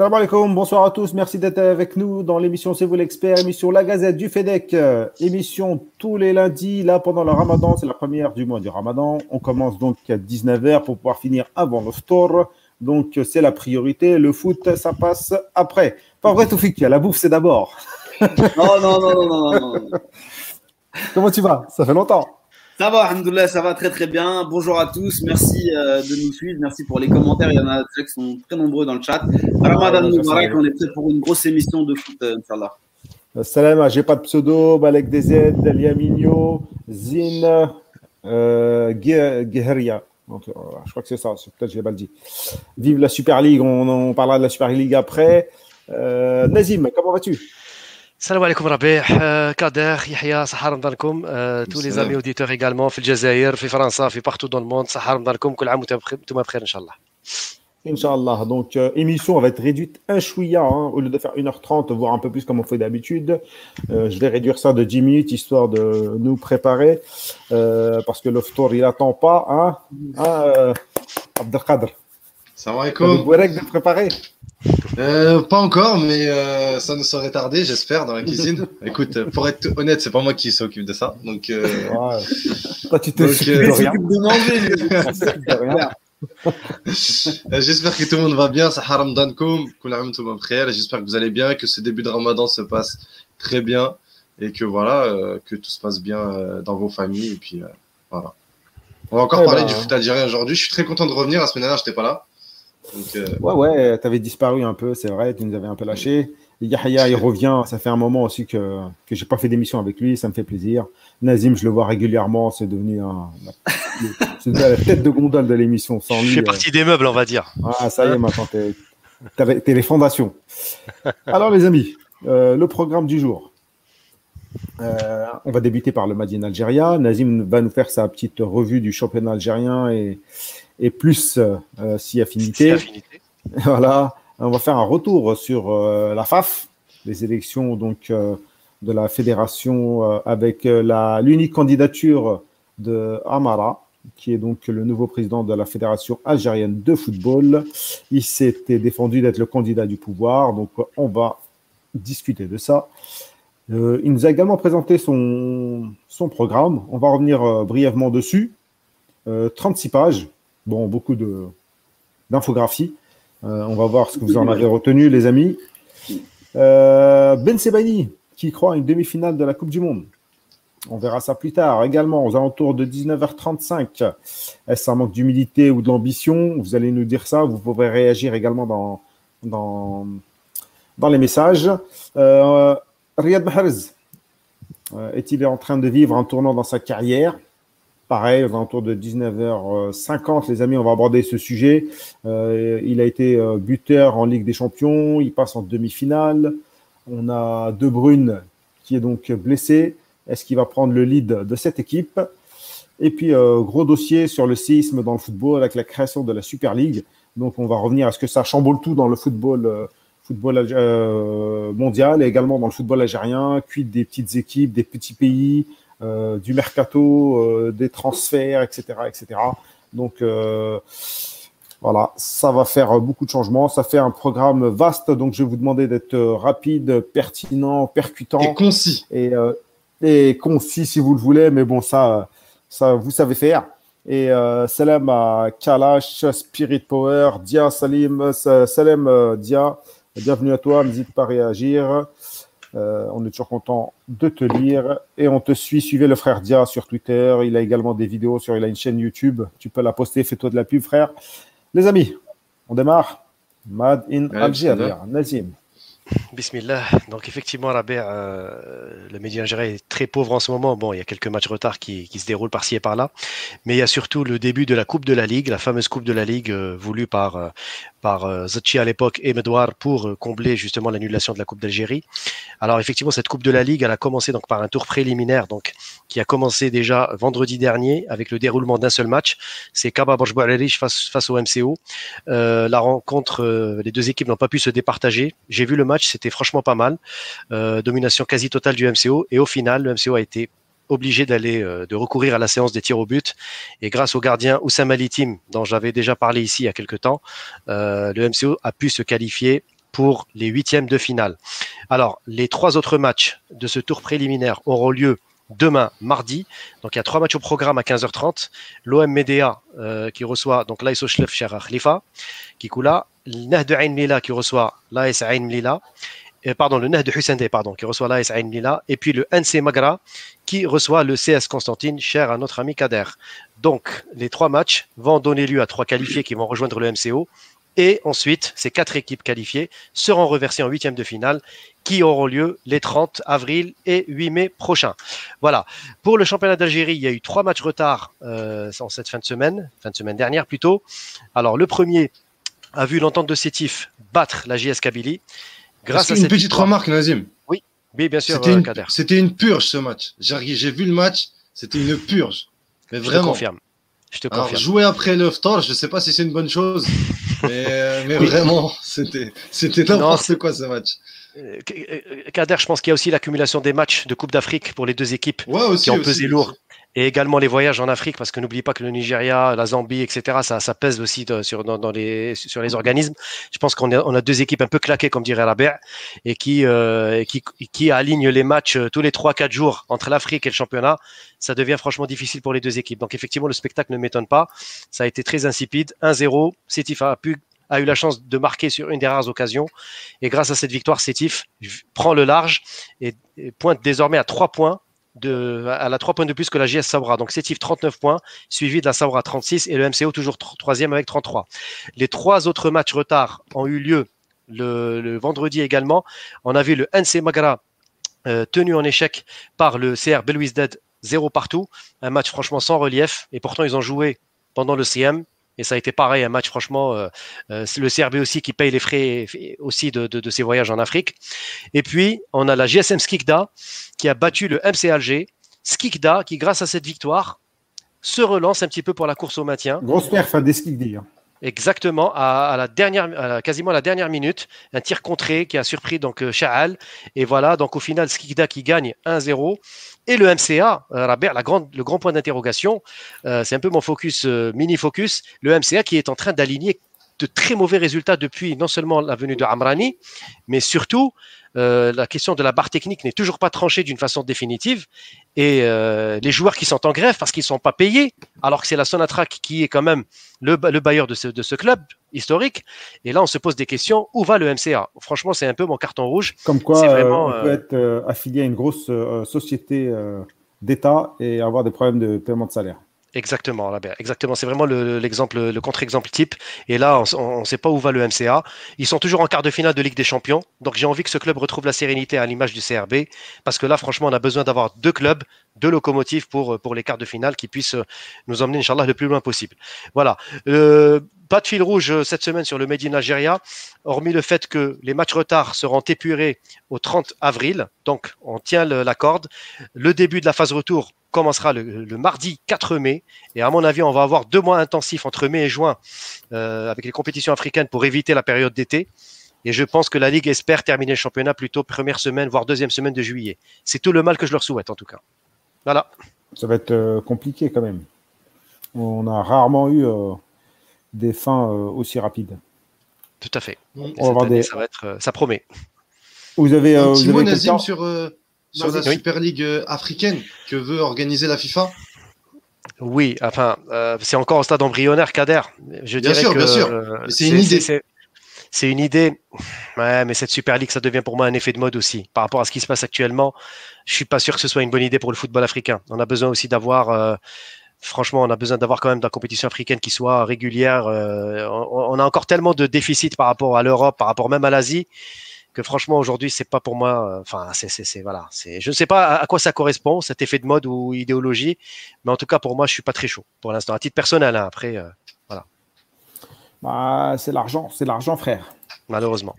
Salam alaikum, bonsoir à tous, merci d'être avec nous dans l'émission C'est vous l'expert, émission La Gazette du FEDEC, euh, émission tous les lundis, là pendant le ramadan, c'est la première du mois du ramadan. On commence donc à 19h pour pouvoir finir avant le store, donc c'est la priorité, le foot ça passe après. Pas vrai Toufik, la bouffe c'est d'abord. non, non, non, non, non, non. Comment tu vas? Ça fait longtemps. Ça va, Alhamdoulilah, ça va très très bien. Bonjour à tous, merci euh, de nous suivre, merci pour les commentaires. Il y en a qui sont très nombreux dans le chat. Ramadan Moubarak, on est prêt pour une grosse émission de foot, euh, Inch'Allah. Salam, j'ai pas de pseudo, Balek DZ, Liaminho, Zin, euh, Guerria. Je crois que c'est ça, peut-être j'ai mal dit. Vive la Super League, on, on, parlera de la Super League après. Euh, Nazim, comment vas-tu? Salam alaikum Rabih, Kader, Yahya, Sahar Ramadankum, tous les amis auditeurs également, في الجزائر, في فرنسا, في partout dans le monde, Sahar Ramadankum, كل عام وانتم بخير Inch'Allah. Inch'Allah. Donc, euh, émission va être réduite un chouïa, hein, au lieu de faire 1h30, voire un peu plus comme on fait d'habitude. Euh, je vais réduire ça de 10 minutes, histoire de nous préparer, euh, parce que le tour, il attend pas, hein, hein euh, Abdelkader. Salam alaikum. Vous de préparer euh, pas encore, mais euh, ça ne saurait tarder, j'espère, dans la cuisine. Écoute, pour être honnête, c'est pas moi qui s'occupe de ça. Donc, euh... ouais. Toi, tu te t'occupes de rien. de manger. J'espère que tout le monde va bien. Saharam Dankoum, J'espère que vous allez bien, que ce début de Ramadan se passe très bien et que voilà, euh, que tout se passe bien euh, dans vos familles. Et puis voilà. On va encore Eh parler ben. du foot algérien aujourd'hui. Je suis très content de revenir. La semaine dernière, j'étais pas là. Donc, euh, Ouais, ouais, tu avais disparu un peu, c'est vrai, tu nous avais un peu lâché. Yahya, il revient, ça fait un moment aussi que, que j'ai pas fait d'émission avec lui, ça me fait plaisir. Nazim, je le vois régulièrement, c'est devenu un, c'est la tête de gondole de l'émission. Sans Je lui, fais euh, partie des meubles, on va dire. Ah, ça y est, maintenant, t'es, t'es les fondations. Alors, les amis, euh, le programme du jour. Euh, on va débuter par le Madin Algéria. Nazim va nous faire sa petite revue du championnat algérien et, et plus euh, si affinité. Affinité. Voilà, on va faire un retour sur euh, la FAF, les élections donc euh, de la fédération euh, avec euh, la l'unique candidature de Amara, qui est donc le nouveau président de la fédération algérienne de football. Il s'était défendu d'être le candidat du pouvoir, donc euh, on va discuter de ça. Euh, il nous a également présenté son, son programme. On va revenir euh, brièvement dessus. Euh, 36 pages, bon, beaucoup de d'infographie. Euh, on va voir ce que vous en avez retenu, les amis. Euh, ben Sebaini, qui croit à une demi-finale de la Coupe du Monde. On verra ça plus tard. Également, aux alentours de 19h35. Est-ce un manque d'humilité ou de l'ambition? Vous allez nous dire ça. Vous pourrez réagir également dans, dans, dans les messages. Euh, Riyad Mahrez, euh, est-il en train de vivre un tournant dans sa carrière? Pareil, aux alentours de 19h50, les amis, on va aborder ce sujet. Euh, il a été euh, buteur en Ligue des Champions, il passe en demi-finale. On a De Bruyne qui est donc blessé. Est-ce qu'il va prendre le lead de cette équipe? Et puis, euh, gros dossier sur le séisme dans le football avec la création de la Super League. Donc, on va revenir à ce que ça chamboule tout dans le football, mondial et également dans le football algérien. Quid des petites équipes, des petits pays, du mercato, euh, des transferts, etc., etc. Donc, euh, voilà, ça va faire euh, beaucoup de changements. Ça fait un programme vaste, donc je vais vous demander d'être euh, rapide, pertinent, percutant et concis. et, euh, et concis si vous le voulez, mais bon, ça, ça vous savez faire. Et euh, salam à Kalash, Spirit Power, Dia Salim, euh, Salam euh, Dia, bienvenue à toi, n'hésite pas à réagir. Euh, on est toujours content de te lire et on te suit. Suivez le frère Dia sur Twitter. Il a également des vidéos sur, il a une chaîne YouTube. Tu peux la poster. Fais-toi de la pub, frère. Les amis, on démarre. Mad in Algérie. Nazim. Bismillah. Donc effectivement, Rabé, euh, le média algérien est très pauvre en ce moment. Bon, il y a quelques matchs retard qui, se déroulent par-ci et par-là, mais il y a surtout le début de la Coupe de la Ligue, la fameuse Coupe de la Ligue euh, voulue par euh, par euh, Zetchi à l'époque et Medouar pour combler justement l'annulation de la Coupe d'Algérie. Alors effectivement, cette Coupe de la Ligue, elle a commencé donc par un tour préliminaire, donc qui a commencé déjà vendredi dernier avec le déroulement d'un seul match. C'est Kaba Borjbouarerich face face au MCO. Euh, la rencontre, euh, les deux équipes n'ont pas pu se départager. J'ai vu le match, c'était franchement pas mal. Euh, domination quasi totale du MCO. Et au final, le MCO a été obligé d'aller euh, de recourir à la séance des tirs au but et grâce au gardien Oussama Litim dont j'avais déjà parlé ici il y a quelques temps euh, le MCO a pu se qualifier pour les huitièmes de finale. Alors, les trois autres matchs de ce tour préliminaire auront lieu demain, mardi. Donc, il y a trois matchs au programme à 15h30. L'OM Medea qui reçoit donc l'AS Oshlef Cher Khalifa, qui coula. Le Ain Mila qui reçoit l'AS Ain Mila. Euh, pardon, le Nahd Hussein pardon, qui reçoit l'AS Ain Mila. Et puis le NC Magra qui reçoit le CS Constantine, cher à notre ami Kader. Donc, les trois matchs vont donner lieu à trois qualifiés qui vont rejoindre le MCO. Et ensuite, ces quatre équipes qualifiées seront reversées en huitième de finale qui auront lieu les 30 avril et 8 mai prochains. Voilà. Pour le championnat d'Algérie, il y a eu trois matchs retard euh, en cette fin de semaine, fin de semaine dernière plutôt. Alors, le premier a vu l'entente de Sétif battre la JS Kabylie. Grâce à une petite remarque, Nazim? Oui, oui, bien sûr, c'était une, purge ce match. J'ai vu le match, c'était une purge. Mais. Je confirme. Je te confirme. jouer après le je ne sais pas si c'est une bonne chose, mais, euh, mais vraiment, c'était n'importe quoi ce match. Euh, euh, Kader, je pense qu'il y a aussi l'accumulation des matchs de Coupe d'Afrique pour les deux équipes qui ont pesé lourd. Et également les voyages en Afrique, parce que n'oubliez pas que le Nigeria, la Zambie, etc., ça, ça pèse aussi sur, dans, les, sur les organismes. Je pense qu'on a, on a deux équipes un peu claquées, comme dirait Rabert, et qui, euh, qui, qui alignent les matchs tous les 3-4 jours entre l'Afrique et le championnat. Ça devient franchement difficile pour les deux équipes. Donc effectivement, le spectacle ne m'étonne pas. Ça a été très insipide. 1-0. Sétif a a eu la chance de marquer sur une des rares occasions. Et grâce à cette victoire, Sétif prend le large et, pointe désormais à trois points. De, à la 3 points de plus que la JS Sabra. Donc Sétif 39 points, suivi de la Sabra 36 et le MCO toujours troisième avec 33. Les trois autres matchs retard ont eu lieu le, vendredi également. On a vu le NC Magra euh, tenu en échec par le CR Dead 0 partout. Un match franchement sans relief et pourtant ils ont joué pendant le CM et ça a été pareil, un match franchement, euh, euh, le CRB aussi qui paye les frais aussi de, ses voyages en Afrique. Et puis, on a la GSM Skikda qui a battu le MC Alger. Skikda qui, grâce à cette victoire, se relance un petit peu pour la course au maintien. Grosse perf à des Skikda. Exactement, à, la dernière, quasiment à la dernière minute, un tir contré qui a surpris donc Shaal. Euh, et voilà, donc au final, Skikda qui gagne 1-0. Et le MCA, euh, la grande, le grand point d'interrogation, euh, c'est un peu mon focus, mini-focus, le MCA qui est en train d'aligner de très mauvais résultats depuis non seulement la venue de Amrani, mais surtout euh, la question de la barre technique n'est toujours pas tranchée d'une façon définitive. Et euh, les joueurs qui sont en grève parce qu'ils ne sont pas payés, alors que c'est la Sonatrach qui est quand même le, bailleur de ce, club historique. Et là, on se pose des questions où va le MCA Franchement, c'est un peu mon carton rouge. Comme quoi, vraiment, on peut être affilié à une grosse société d'État et avoir des problèmes de paiement de salaire. Exactement, exactement. C'est vraiment l'exemple, le, contre-exemple type. Et là, on ne sait pas où va le MCA. Ils sont toujours en quart de finale de Ligue des Champions. Donc, j'ai envie que ce club retrouve la sérénité à l'image du CRB. Parce que là, franchement, on a besoin d'avoir deux clubs, deux locomotives pour, pour les quarts de finale qui puissent nous emmener, Inch'Allah, le plus loin possible. Voilà. Euh, pas de fil rouge euh, cette semaine sur le Made in Algeria, hormis le fait que les matchs retard seront épurés au 30 avril. Donc, on tient la corde. Le début de la phase retour commencera le, mardi 4 mai. Et à mon avis, on va avoir deux mois intensifs entre mai et juin euh, avec les compétitions africaines pour éviter la période d'été. Et je pense que la Ligue espère terminer le championnat plutôt première semaine, voire deuxième semaine de juillet. C'est tout le mal que je leur souhaite, en tout cas. Voilà. Ça va être euh, compliqué quand même. On a rarement eu euh, des fins aussi rapides. Tout à fait. On va des... ça, va être, ça promet. Vous avez, mot, Nazim, sur, sur la Super League euh, africaine que veut organiser la FIFA? Oui, enfin, euh, c'est encore au stade embryonnaire, Kader. Je bien sûr, bien sûr. Euh, c'est une idée. C'est une idée. Ouais, mais cette Super League, ça devient pour moi un effet de mode aussi. Par rapport à ce qui se passe actuellement, je suis pas sûr que ce soit une bonne idée pour le football africain. On a besoin aussi d'avoir. franchement, on a besoin d'avoir quand même de la compétition africaine qui soit régulière. on, a encore tellement de déficits par rapport à l'Europe, par rapport même à l'Asie, que franchement aujourd'hui c'est pas pour moi. Euh, enfin, c'est voilà, c'est je ne sais pas à, quoi ça correspond cet effet de mode ou idéologie, mais en tout cas pour moi je suis pas très chaud pour l'instant à titre personnel. Hein, après, euh, voilà. Bah, c'est l'argent, c'est l'argent, frère. Malheureusement.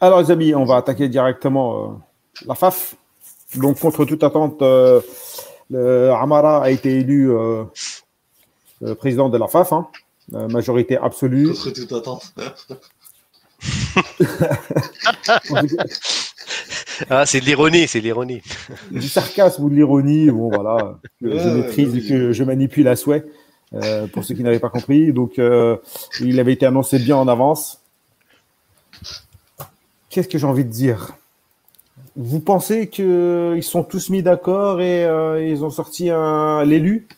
Alors les amis, on va attaquer directement euh, la FAF. Donc contre toute attente, le Amara a été élu président de la FAF, hein. majorité absolue. Contre toute attente. ah, c'est de l'ironie, c'est de l'ironie. Du sarcasme ou de l'ironie, bon voilà, je maîtrise, que je manipule à souhait. Euh, pour ceux qui n'avaient pas compris. Donc, euh, il avait été annoncé bien en avance. Qu'est-ce que j'ai envie de dire? Vous pensez qu'ils sont tous mis d'accord et euh, ils ont sorti un l'élu?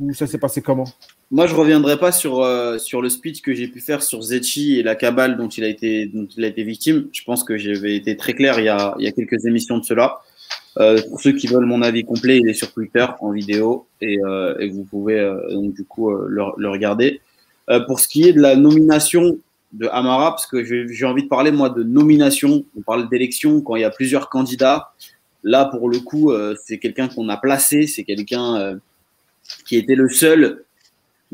Ou ça s'est passé comment? Moi, je reviendrai pas sur, euh, sur le speech que j'ai pu faire sur Zetchi et la cabale dont il a été, dont il a été victime. Je pense que j'avais été très clair il y a, il y a quelques émissions de cela. Euh, pour ceux qui veulent mon avis complet, il est sur Twitter en vidéo et, euh, et vous pouvez euh, donc du coup euh, le, le regarder. Euh, pour ce qui est de la nomination de Amara, parce que j'ai envie de parler moi de nomination. On parle d'élection quand il y a plusieurs candidats. Là, pour le coup, c'est quelqu'un qu'on a placé, c'est quelqu'un qui était le seul.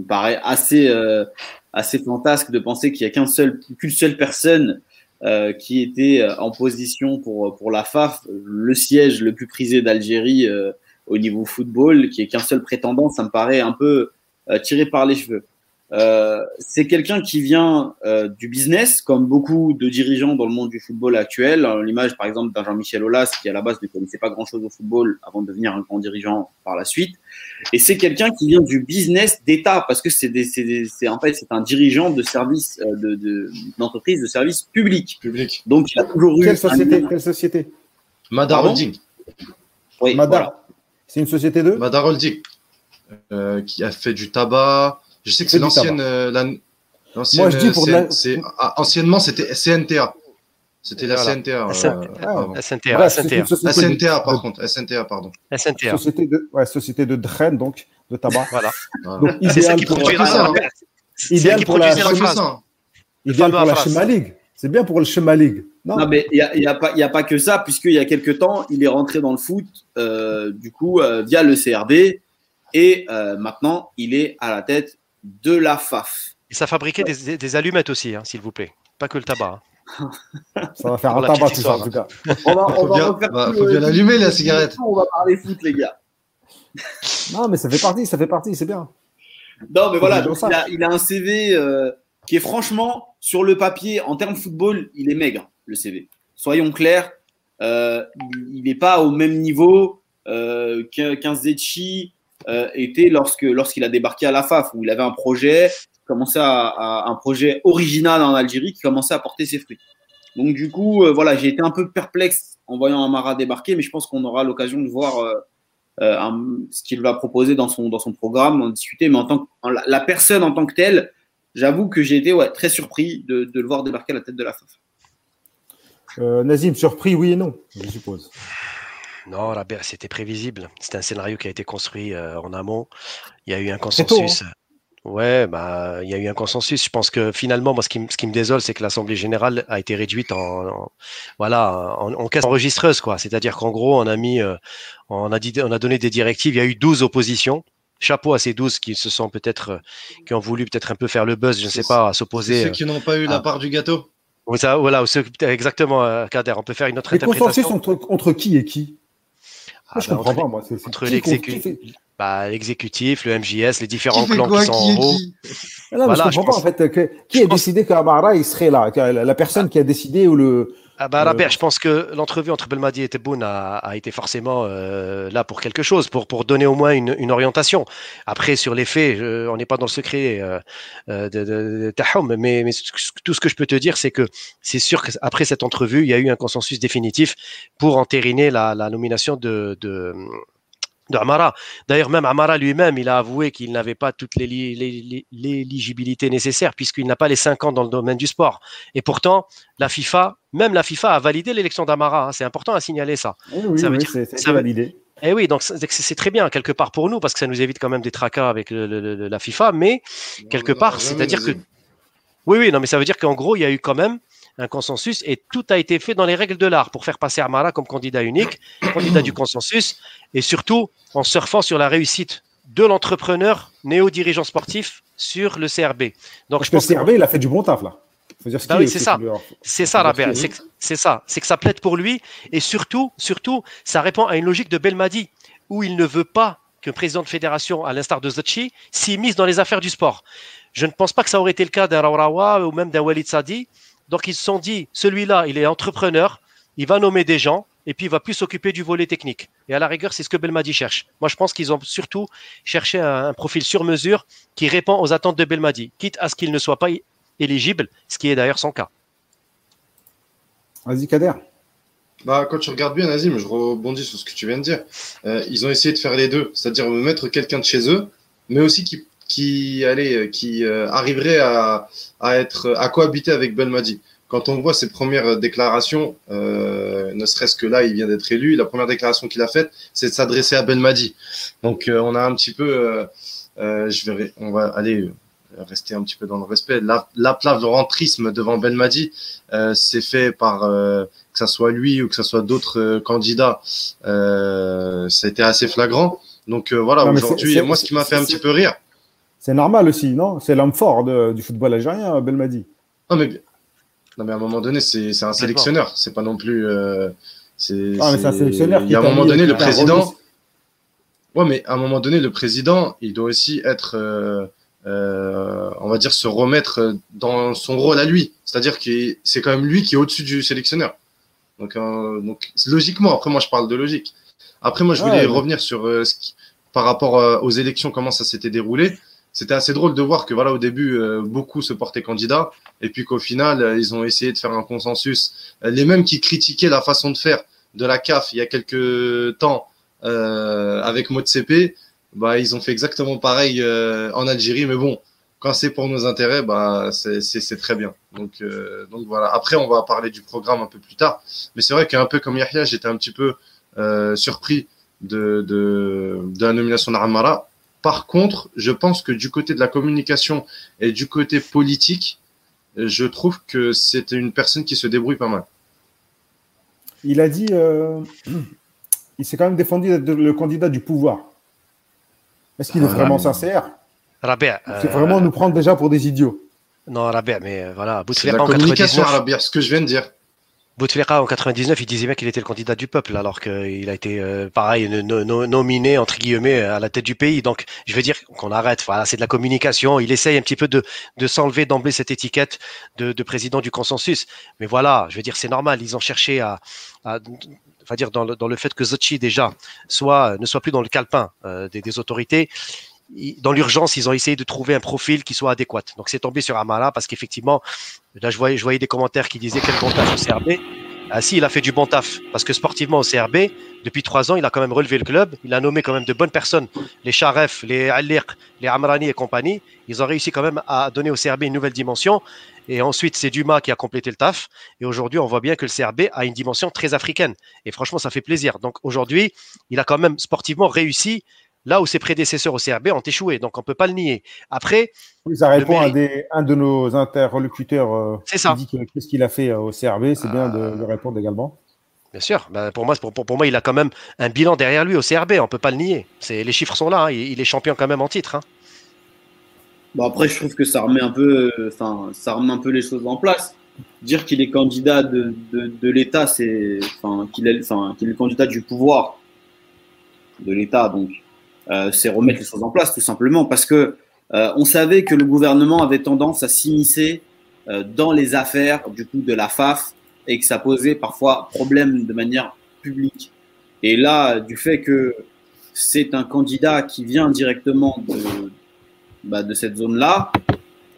Me paraît assez euh, assez fantasque de penser qu'il y a qu'un seul qu'une seule personne euh, qui était euh, en position pour, pour la FAF, le siège le plus prisé d'Algérie euh, au niveau football, qui est qu'un seul prétendant, ça me paraît un peu tiré par les cheveux. Euh, c'est quelqu'un qui vient euh, du business, comme beaucoup de dirigeants dans le monde du football actuel. Alors, L'image, par exemple, d'un Jean-Michel Aulas, qui à la base ne connaissait pas grand-chose au football avant de devenir un grand dirigeant par la suite. Et c'est quelqu'un qui vient du business d'État, parce que c'est en fait c'est un dirigeant de service euh, de de- d'entreprise de, service public. Public. Donc il a toujours eu Quelle un- société Quelle société? Madar Holding. Oui, Madar. voilà. C'est une société de? Madar Holding. Euh, qui a fait du tabac. Je sais que c'est l'ancienne. euh, la- l'ancienne, Moi, je dis pour de euh, la- ah, Anciennement, c'était CNTA. C'était la Voilà. CNTA. euh, SN- avant. SNTA, Bref, SNTA, de- SNTA, par contre. SNTA, pardon. SNTA. Société de, ouais, société de Dren, donc, de tabac. Voilà. Donc, C'est ça idéal qui ça, hein. C'est idéal ça qui pour la- la idéal pour la. Shema League. C'est bien pour le Shema League. Non, Non, mais il n'y a, il y a, pas- y a pas que ça, puisqu'il y a quelques temps, il est rentré dans le foot, euh, du coup, euh, via le CRB, et euh, maintenant, il est à la tête de la FAF. Et ça fabriquait des, des allumettes aussi, hein, s'il vous plaît. Pas que le tabac. hein. ça va faire un tabac tout ça, en tout cas. On va, on Faut va bien- refaire bah, tout faut le- bien l'allumer, la cigarette. On va parler foot, les gars. Non, mais ça fait partie, ça fait partie, c'est bien. Non, mais voilà, donc il, ça. a, il a un CV euh, qui est franchement, sur le papier, en termes football, il est maigre, le CV. Soyons clairs, euh, il n'est pas au même niveau euh, qu'un qu'un Zetchi euh, était lorsque lorsqu'il a débarqué à la FAF, où il avait un projet, commençait à, un projet original en Algérie qui commençait à porter ses fruits. Donc du coup, euh, voilà, j'ai été un peu perplexe en voyant Amara débarquer, mais je pense qu'on aura l'occasion de voir euh, ce qu'il va proposer dans son, dans son programme, en discuter. Mais en tant que, la, personne en tant que telle, j'avoue que j'ai été ouais, très surpris de, le voir débarquer à la tête de la FAF. Nazim, surpris, oui et non, je suppose. Non, la BR, c'était prévisible. C'était un scénario qui a été construit euh, en amont. Il y a eu un consensus. Ouais, bah, il y a eu un consensus. Je pense que finalement, moi, ce qui, m- ce qui me désole, c'est que l'Assemblée générale a été réduite en, en- voilà, en, en caisse enregistreuse, quoi. C'est-à-dire qu'en gros, on a mis, euh, on a dit, on a donné des directives. Il y a eu 12 oppositions. Chapeau à ces 12 qui se sont peut-être, euh, qui ont voulu peut-être un peu faire le buzz, je ne sais pas, à s'opposer. ceux qui n'ont pas eu la part du gâteau. Ça, voilà, exactement, Kader. On peut faire une autre Les consensus interprétation. entre, entre qui et qui? Ah, je bah, comprends entre pas, moi. C'est, c'est entre bah, l'exécutif, le MJS, les différents clans quoi qui sont Qui en haut. qui Ah Non, mais Voilà, je je comprends pense- pas, en fait. que- qui je a pense- décidé qu'Amara, il serait là la, la personne qui a décidé ou le. Ah bah Euh, Rabert, je pense que l'entrevue entre Belmadi et Tebboune a, a été forcément euh, là pour quelque chose, pour, pour donner au moins une, une orientation. Après, sur les faits, je- on n'est pas dans le secret euh, euh, de, de, de mais, mais tout ce que je peux te dire, c'est que c'est sûr qu'après cette entrevue, il y a eu un consensus définitif pour entériner la, la nomination de, de, de Amara. D'ailleurs, même Amara lui-même, il a avoué qu'il n'avait pas toute l'éli- l'éli- l'éligibilité nécessaire puisqu'il n'a pas les 5 ans dans le domaine du sport. Et pourtant, la FIFA, même la FIFA a validé l'élection d'Amara. hein. C'est important à signaler ça. Oui, oui, Ça veut oui, dire- ça validé. Et oui, donc c'est très bien quelque part pour nous parce que ça nous évite quand même des tracas avec le- le- le- la FIFA. Mais quelque Non, part, c'est-à-dire que oui, oui, non, mais ça veut dire qu'en gros, il y a eu quand même un consensus et tout a été fait dans les règles de l'art pour faire passer Amara comme candidat unique, candidat du consensus, et surtout en surfant sur la réussite de l'entrepreneur néo-dirigeant sportif sur le CRB. Donc Parce je que le pense que CRB, il a fait du bon taf, là. Bah oui, est, c'est ça. c'est ça, Rabert, c'est ça, c'est que ça plaide pour lui et surtout, surtout, ça répond à une logique de Belmadi où il ne veut pas qu'un président de fédération, à l'instar de Zachi, s'immisce dans les affaires du sport. Je ne pense pas que ça aurait été le cas d'un Raourawa ou même d'un Walid Sadi. Donc ils se sont dit, celui-là, il est entrepreneur, il va nommer des gens et puis il va plus s'occuper du volet technique. Et à la rigueur, c'est ce que Belmadi cherche. Moi, je pense qu'ils ont surtout cherché un, un profil sur mesure qui répond aux attentes de Belmadi, quitte à ce qu'il ne soit pas éligible, ce qui est d'ailleurs son cas. Vas-y, Kader. Bah, quand tu regardes bien, Nazim, je rebondis sur ce que tu viens de dire. Euh, ils ont essayé de faire les deux, c'est-à-dire mettre quelqu'un de chez eux, mais aussi qui, qui, allez, qui euh, arriverait à, à, être, à cohabiter avec Belmadi. Quand on voit ses premières déclarations, euh, ne serait-ce que là, il vient d'être élu, la première déclaration qu'il a faite, c'est de s'adresser à Belmadi. Donc, euh, on a un petit peu, je vais, on va aller rester un petit peu dans le respect. rentrisme devant Belmadi, euh, c'est fait par euh, que ça soit lui ou que ça soit d'autres euh, candidats. Euh, ça a été assez flagrant. Donc voilà, aujourd'hui, moi, ce qui m'a fait un petit peu rire. C'est normal aussi, non? C'est l'homme fort du football algérien, Belmadi. Non, mais, non, mais à un moment donné, c'est un sélectionneur. C'est pas non plus. c'est ah, un sélectionneur. Il y a un moment donné, le président. Ouais, mais à un moment donné, le président, il doit aussi être euh, on va dire, se remettre dans son rôle à lui. C'est-à-dire que c'est quand même lui qui est au-dessus du sélectionneur. Donc, euh, donc, logiquement, après, moi, je parle de logique. Après, moi, je voulais revenir sur euh, ce qui, par rapport aux élections, comment ça s'était déroulé. C'était assez drôle de voir que, voilà, au début, beaucoup se portaient candidats, et puis qu'au final, ils ont essayé de faire un consensus. Les mêmes qui critiquaient la façon de faire de la CAF il y a quelques temps avec Motsepe, bah, ils ont fait exactement pareil euh, en Algérie. Mais bon, quand c'est pour nos intérêts, bah, c'est très bien. Donc, euh, donc voilà. Après, on va parler du programme un peu plus tard. Mais c'est vrai qu'un peu comme Yahya, j'étais un petit peu euh, surpris de, de, de, la nomination d'Armara. Par contre, je pense que du côté de la communication et du côté politique, je trouve que c'était une personne qui se débrouille pas mal. Il a dit, euh, il s'est quand même défendu d'être le candidat du pouvoir. Est-ce qu'il est vraiment sincère? Rabia. C'est vraiment nous prendre déjà pour des idiots? Non, Rabia, mais euh, voilà. C'est la communication, Rabia, ce que je viens de dire. Bouteflika en 99, il disait bien qu'il était le candidat du peuple, alors qu'il a été euh, pareil nominé entre guillemets à la tête du pays. Donc, je veux dire qu'on arrête. Voilà, c'est de la communication. Il essaye un petit peu de, de s'enlever d'emblée cette étiquette de, de, président du consensus. Mais voilà, je veux dire, c'est normal. Ils ont cherché à, à va dire dans le, dans le fait que Zochi déjà soit ne soit plus dans le calepin euh, des, des, autorités. Dans l'urgence, ils ont essayé de trouver un profil qui soit adéquat. Donc c'est tombé sur Amala parce qu'effectivement, là je voyais, des commentaires qui disaient quel bon taf au CRB. Ah si, il a fait du bon taf parce que sportivement au CRB, depuis trois ans, il a quand même relevé le club. Il a nommé quand même de bonnes personnes, les Sharef, les Aliq, les Amrani et compagnie. Ils ont réussi quand même à donner au CRB une nouvelle dimension. Et ensuite, c'est Dumas qui a complété le taf. Et aujourd'hui, on voit bien que le CRB a une dimension très africaine. Et franchement, ça fait plaisir. Donc aujourd'hui, il a quand même sportivement réussi là où ses prédécesseurs au CRB ont échoué. Donc on ne peut pas le nier. Après. ça répond à un de nos interlocuteurs euh, c'est ça. qui dit qu'est-ce qu'il a fait euh, au CRB. C'est bien de, euh, répondre également. Bien sûr. Ben, pour, moi, pour, pour, moi, il a quand même un bilan derrière lui au CRB. On ne peut pas le nier. Les chiffres sont là. Hein. Il, est champion quand même en titre. Hein. Bon, après, je trouve que ça remet un peu, enfin, ça remet un peu les choses en place. Dire qu'il est candidat de, de, l'État, c'est, enfin, qu'il est, enfin, qu'il est le candidat du pouvoir de l'État, donc, c'est remettre les choses en place, tout simplement, parce que euh, on savait que le gouvernement avait tendance à s'immiscer euh, dans les affaires, du coup, de la FAF, et que ça posait parfois problème de manière publique. Et là, du fait que c'est un candidat qui vient directement de, bah, de cette zone-là.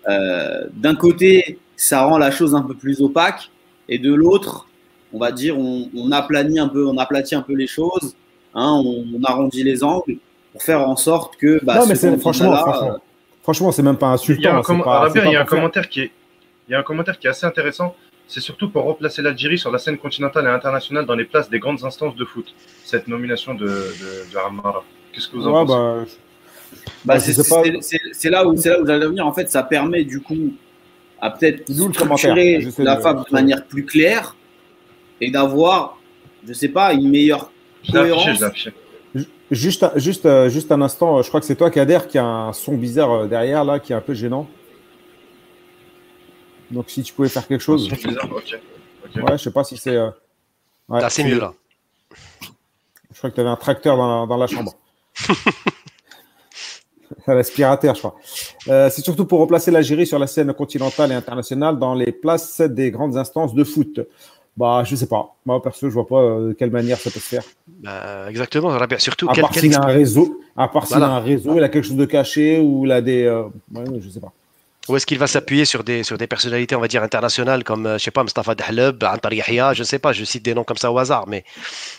Euh, D'un côté, ça rend la chose un peu plus opaque, et de l'autre, on va dire, on, on, un peu, on aplatit un peu les choses, hein, on, arrondit les angles pour faire en sorte que. Bah, non, mais c'est franchement, franchement, franchement c'est même pas insultant. Il y a un, pas, il y a un commentaire qui est, il y a un commentaire qui est assez intéressant. C'est surtout pour replacer l'Algérie sur la scène continentale et internationale dans les places des grandes instances de foot. Cette nomination de, de, de Qu'est-ce que vous en pensez? Bah, bah, c'est là où, là où j'allais venir. En fait, ça permet du coup à peut-être structurer la femme de manière plus claire et d'avoir, je sais pas, une meilleure cohérence. Juste, juste, euh, juste un instant, je crois que c'est toi, Kader, qui a un son bizarre euh, derrière, là, qui est un peu gênant. Donc, si tu pouvais faire quelque chose. Ouais, je sais pas si c'est. Euh... Ouais, c'est mieux, là. Je crois que tu avais un tracteur dans dans la chambre. L'aspirateur, je crois. Euh, c'est surtout pour remplacer l'Algérie sur la scène continentale et internationale dans les places des grandes instances de foot. Bah, je sais pas. Moi, perso, je vois pas euh, de quelle manière ça peut se faire. Bah, exactement. Surtout, à part s'il a un réseau, à part s'il a un réseau, il a quelque chose de caché ou il a des. Euh... Ouais, je sais pas. Ou est-ce qu'il va s'appuyer sur des, sur des personnalités, on va dire, internationales comme, euh, je sais pas, Mustafa Dahleb, Antar Yahya, je sais pas, je cite des noms comme ça au hasard, mais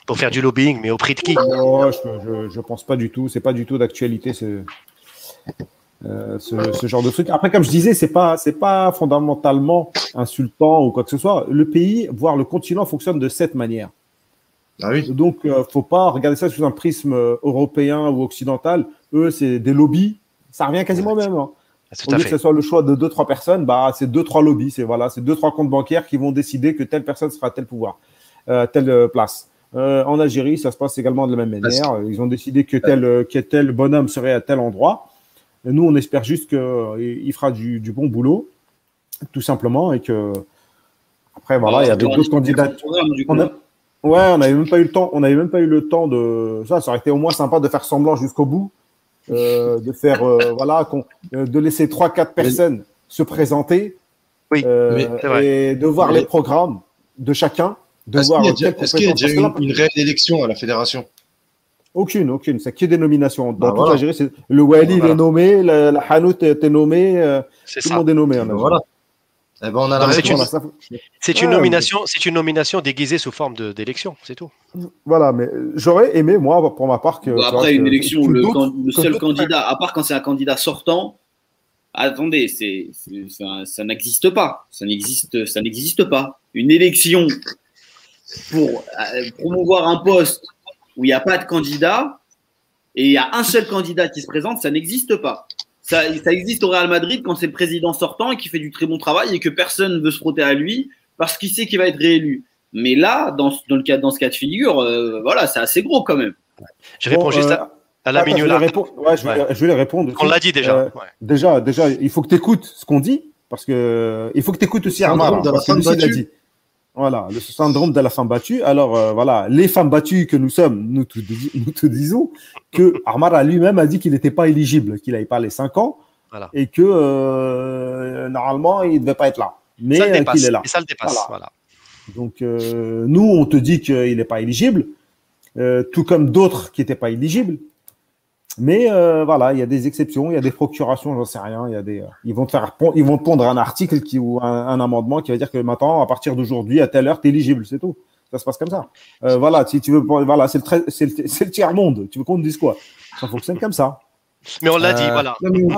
pour faire du lobbying, mais au prix de qui? Oh, Je ne pense pas du tout, c'est pas du tout d'actualité euh, ce, genre de truc. Après, comme je disais, c'est pas, c'est pas fondamentalement insultant ou quoi que ce soit. Le pays, voire le continent, fonctionne de cette manière. Ah oui. Donc, euh, faut pas regarder ça sous un prisme européen ou occidental. Eux, c'est des lobbies. Ça revient quasiment au même. Hein. Au lieu que ce soit le choix de deux, trois personnes, bah, c'est deux, trois lobbies. C'est voilà, c'est deux, trois comptes bancaires qui vont décider que telle personne sera à tel pouvoir, euh, telle euh, place. Euh, en Algérie, ça se passe également de la même manière. Ils ont décidé que tel, que tel bonhomme serait à tel endroit. Nous, on espère juste qu'il fera du, du, bon boulot, tout simplement, et que après, voilà, il y avait d'autres candidats. On a... Ouais, on n'avait même pas eu le temps. On n'avait même pas eu le temps de ça. Ça aurait été au moins sympa de faire semblant jusqu'au bout euh, de faire, euh, voilà, euh, de laisser trois, quatre personnes se présenter oui, et de voir les programmes de chacun. De est-ce qu'il y a, est qu'il y a déjà une, une, réelle élection à la fédération? Aucune, aucune. C'est que des nominations. Dans bah, toute voilà. le Wali est nommé, la, la Hanout est nommé, tout le monde est nommé. voilà. Eh ben, on a c'est une, c'est une, nomination, c'est une nomination déguisée sous forme d'élection, c'est tout. Voilà, mais j'aurais aimé moi, pour ma part, que après une élection, le, le, seul candidat, à part quand c'est un candidat sortant, attendez, c'est, ça, ça n'existe pas, ça n'existe, ça n'existe pas. Une élection pour euh, promouvoir un poste où il n'y a pas de candidat et il y a un seul candidat qui se présente, ça n'existe pas. Ça, existe au Real Madrid quand c'est le président sortant et qui fait du très bon travail et que personne ne veut se frotter à lui parce qu'il sait qu'il va être réélu. Mais là, dans, dans, le cas, dans ce cas de figure, euh, voilà, c'est assez gros quand même. Je réponds juste à, à la minute. Ouais, je, vais, je vais répondre. On l'a dit déjà. Euh, déjà, déjà, il faut que tu écoutes ce qu'on dit parce que il faut que tu écoutes aussi Armand. Parce que l'a dit. Voilà, le syndrome de la femme battue. Alors euh, voilà, les femmes battues que nous sommes, nous te, nous te disons que Armara lui-même a dit qu'il n'était pas éligible, qu'il n'avait pas les 5 ans et que euh, normalement il ne devait pas être là. Mais euh, qu'il est là. Et ça le dépasse. Voilà. Donc nous, on te dit qu'il n'est pas éligible, tout comme d'autres qui n'étaient pas éligibles. Mais euh, voilà, il y a des exceptions, il y a des procurations, j'en sais rien. Il y a des, euh, ils vont te faire, ils vont te pondre un article qui ou un, amendement qui va dire que maintenant, à partir d'aujourd'hui, à telle heure, t'es éligible, c'est tout. Ça se passe comme ça. Euh, voilà, si tu veux, voilà, c'est le, c'est le, le tiers monde. Tu veux qu'on te dise quoi? Ça fonctionne comme ça. Mais on l'a dit, voilà.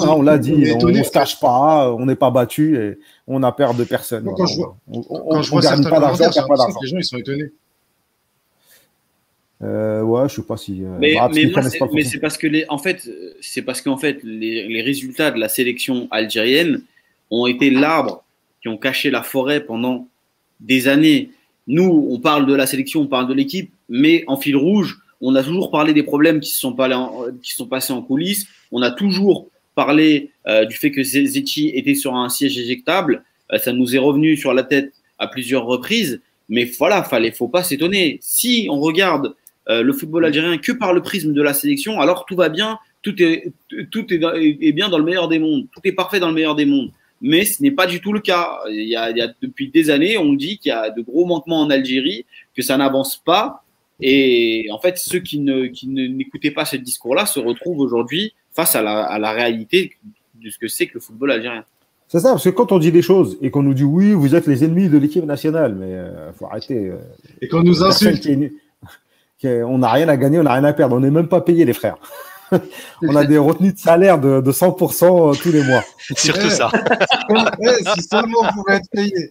on l'a dit, on ne se cache pas, on n'est pas battu et on a peur de personne. Quand je vois, on, quand je vois pas d'argent, les gens ils sont étonnés. Euh, ouais, je sais pas si. Euh, mais, mais, c'est parce que les, en fait, c'est parce qu'en fait, les, les, résultats de la sélection algérienne ont été l'arbre qui ont caché la forêt pendant des années. Nous, on parle de la sélection, on parle de l'équipe, mais en fil rouge, on a toujours parlé des problèmes qui se sont, pas qui sont passés en coulisses. On a toujours parlé euh, du fait que Zetchi était sur un siège éjectable. Euh, ça nous est revenu sur la tête à plusieurs reprises. Mais voilà, fallait, faut pas s'étonner. Si on regarde euh, le football algérien que par le prisme de la sélection, alors tout va bien, tout est, tout est, bien dans le meilleur des mondes, tout est parfait dans le meilleur des mondes. Mais ce n'est pas du tout le cas. Il y, a, il y a depuis des années, on dit qu'il y a de gros manquements en Algérie, que ça n'avance pas. Et en fait, ceux qui ne qui n'écoutaient pas ce discours-là se retrouvent aujourd'hui face à la, à la réalité de ce que c'est que le football algérien. C'est ça, parce que quand on dit des choses et qu'on nous dit oui, vous êtes les ennemis de l'équipe nationale, mais il euh, faut arrêter. Euh, et qu'on nous insulte on n'a rien à gagner, on n'a rien à perdre. On n'est même pas payé, les frères. on a des retenues de salaire de, 100% euh, tous les mois. Surtout ça. si seulement on pouvait être payé.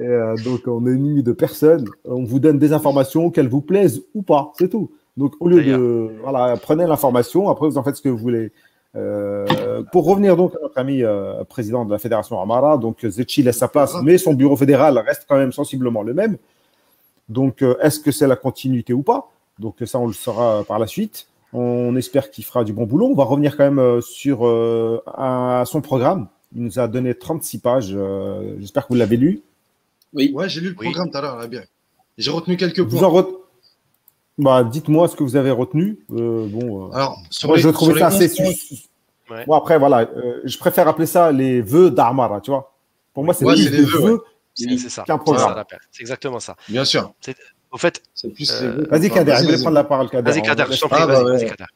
Euh, donc, on est ennemi de personne. On vous donne des informations, qu'elles vous plaisent ou pas. C'est tout. Donc, au lieu de. Voilà, prenez l'information, après, vous en faites ce que vous voulez. Euh, pour revenir donc à notre ami président de la fédération Amara, donc Zetchi laisse sa place, mais son bureau fédéral reste quand même sensiblement le même. Donc, euh, est-ce que c'est la continuité ou pas? Donc, ça, on le saura par la suite. On espère qu'il fera du bon boulot. On va revenir quand même euh, sur euh, son programme. Il nous a donné 36 pages. J'espère que vous l'avez lu. Oui. Ouais, j'ai lu le programme tout à l'heure. Bien. J'ai retenu quelques points. Bah, dites-moi ce que vous avez retenu. bon, Alors, moi, je trouvais ça assez. Bon, après, voilà, je préfère appeler ça les vœux d'Armara, tu vois. Pour moi, c'est les vœux c'est ça. C'est exactement ça. Bien sûr. Au fait, euh, vas-y Kader, je vais prendre la parole Kader. Vas-y Kader, je t'en prie, ah, vas-y Kader.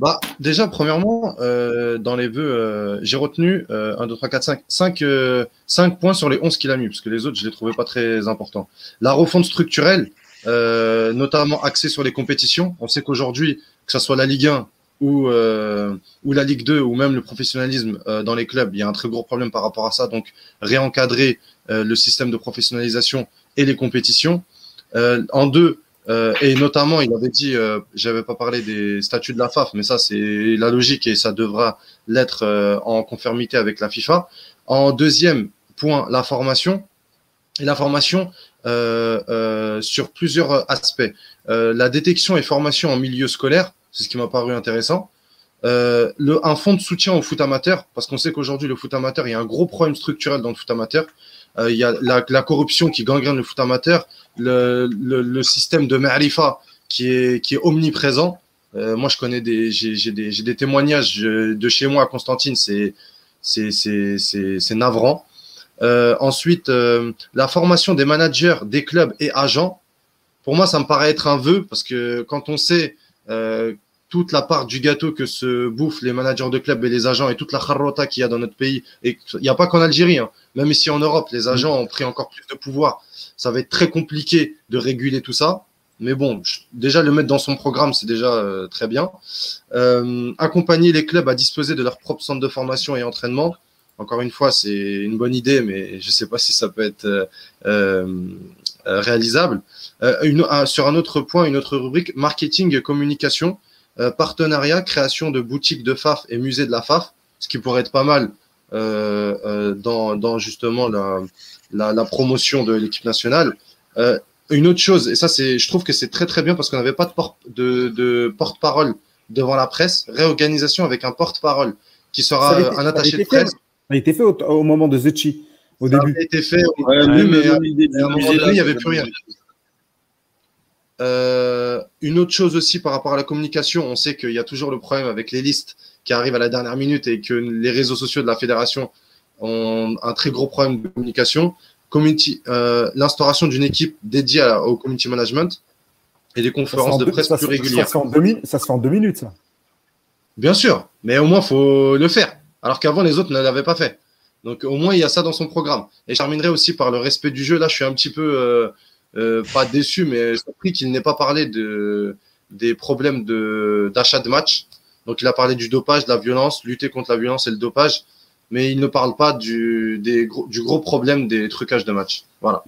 bah, déjà, premièrement, euh, dans les vœux, euh, j'ai retenu 1, 2, 3, 4, 5, 5, 5 points sur les 11 qu'il a mis, parce que les autres, je les trouvais pas très importants. La refonte structurelle, euh, notamment axée sur les compétitions. On sait qu'aujourd'hui, que ce soit la Ligue 1 ou, euh, ou la Ligue 2 ou même le professionnalisme euh, dans les clubs, il y a un très gros problème par rapport à ça. Donc, réencadrer euh, le système de professionnalisation et les compétitions. Euh, en deux, euh, et notamment, il avait dit, euh, j'avais pas parlé des statuts de la FAF, mais ça c'est la logique et ça devra l'être en conformité avec la FIFA. En deuxième point, la formation. Et la formation euh, euh, sur plusieurs aspects. Euh, la détection et formation en milieu scolaire, c'est ce qui m'a paru intéressant. Euh, le, un fonds de soutien au foot amateur, parce qu'on sait qu'aujourd'hui le foot amateur, il y a un gros problème structurel dans le foot amateur. Euh, il y a la, corruption qui gangrène le foot amateur, le, le, système de Marifa qui est, qui est omniprésent. Euh, moi, je connais des, j'ai des, des témoignages de chez moi à Constantine, c'est navrant. Ensuite, la formation des managers des clubs et agents. Pour moi, ça me paraît être un vœu parce que quand on sait toute la part du gâteau que se bouffent les managers de clubs et les agents et toute la charrota qu'il y a dans notre pays, et il n'y a pas qu'en Algérie, hein, même ici en Europe, les agents ont pris encore plus de pouvoir. Ça va être très compliqué de réguler tout ça. Mais bon, déjà le mettre dans son programme, c'est déjà euh, très bien. Euh, accompagner les clubs à disposer de leur propre centre de formation et entraînement. Encore une fois, c'est une bonne idée, mais je ne sais pas si ça peut être euh, réalisable. Sur un autre point, une autre rubrique, marketing et communication, euh, partenariat, création de boutiques de FAF et musées de la FAF, ce qui pourrait être pas mal dans, dans, justement la, la, la promotion de l'équipe nationale. une autre chose, et ça, c'est, je trouve que c'est très très bien parce qu'on n'avait pas de, por de, de porte-parole devant la presse, réorganisation avec un porte-parole qui sera été, un attaché de presse. Ça a été fait au, au moment de Zetchi, au ça début. Ça a été fait au ouais, début, mais, mais à un moment donné, il n'y avait plus rien. Euh, une autre chose aussi par rapport à la communication, on sait qu'il y a toujours le problème avec les listes qui arrivent à la dernière minute et que les réseaux sociaux de la fédération ont un très gros problème de communication. Community, euh, l'instauration d'une équipe dédiée à, au community management et des conférences de presse plus régulières. Ça se, fait en deux minutes, ça se fait en deux minutes, ça. Bien sûr, mais au moins, faut le faire. Alors qu'avant, les autres ne l'avaient pas fait. Donc, au moins, il y a ça dans son programme. Et je terminerai aussi par le respect du jeu. Là, je suis un petit peu, euh, euh, pas déçu, mais surpris qu'il n'ait pas parlé de, des problèmes d'achat de, de match. Donc, il a parlé du dopage, de la violence, lutter contre la violence et le dopage. Mais il ne parle pas du, des gros, du gros problème des trucages de match. Voilà.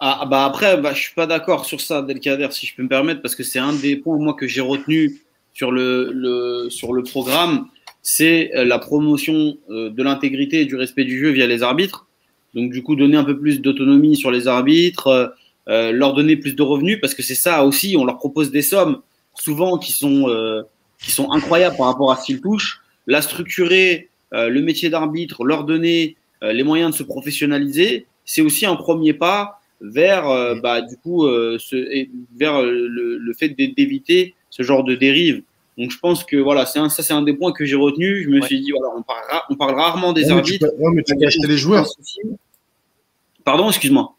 Ah, bah après, bah, je suis pas d'accord sur ça, Delcader, si je peux me permettre, parce que c'est un des points moi que j'ai retenu sur le, le, sur le programme, c'est la promotion de l'intégrité et du respect du jeu via les arbitres. Donc du coup, donner un peu plus d'autonomie sur les arbitres, euh, leur donner plus de revenus, parce que c'est ça aussi, on leur propose des sommes souvent qui sont, euh, qui sont incroyables par rapport à ce qu'ils touchent. La structurer, euh, le métier d'arbitre, leur donner les moyens de se professionnaliser, c'est aussi un premier pas vers, bah, du coup, ce, vers le, le fait d'éviter ce genre de dérive. Donc je pense que voilà, c'est un, ça c'est un des points que j'ai retenu. Je me ouais. suis dit voilà, on parle, on parle rarement des ouais, arbitres. Tu peux, ouais, mais tu peux acheter les joueurs. Pardon, excuse-moi.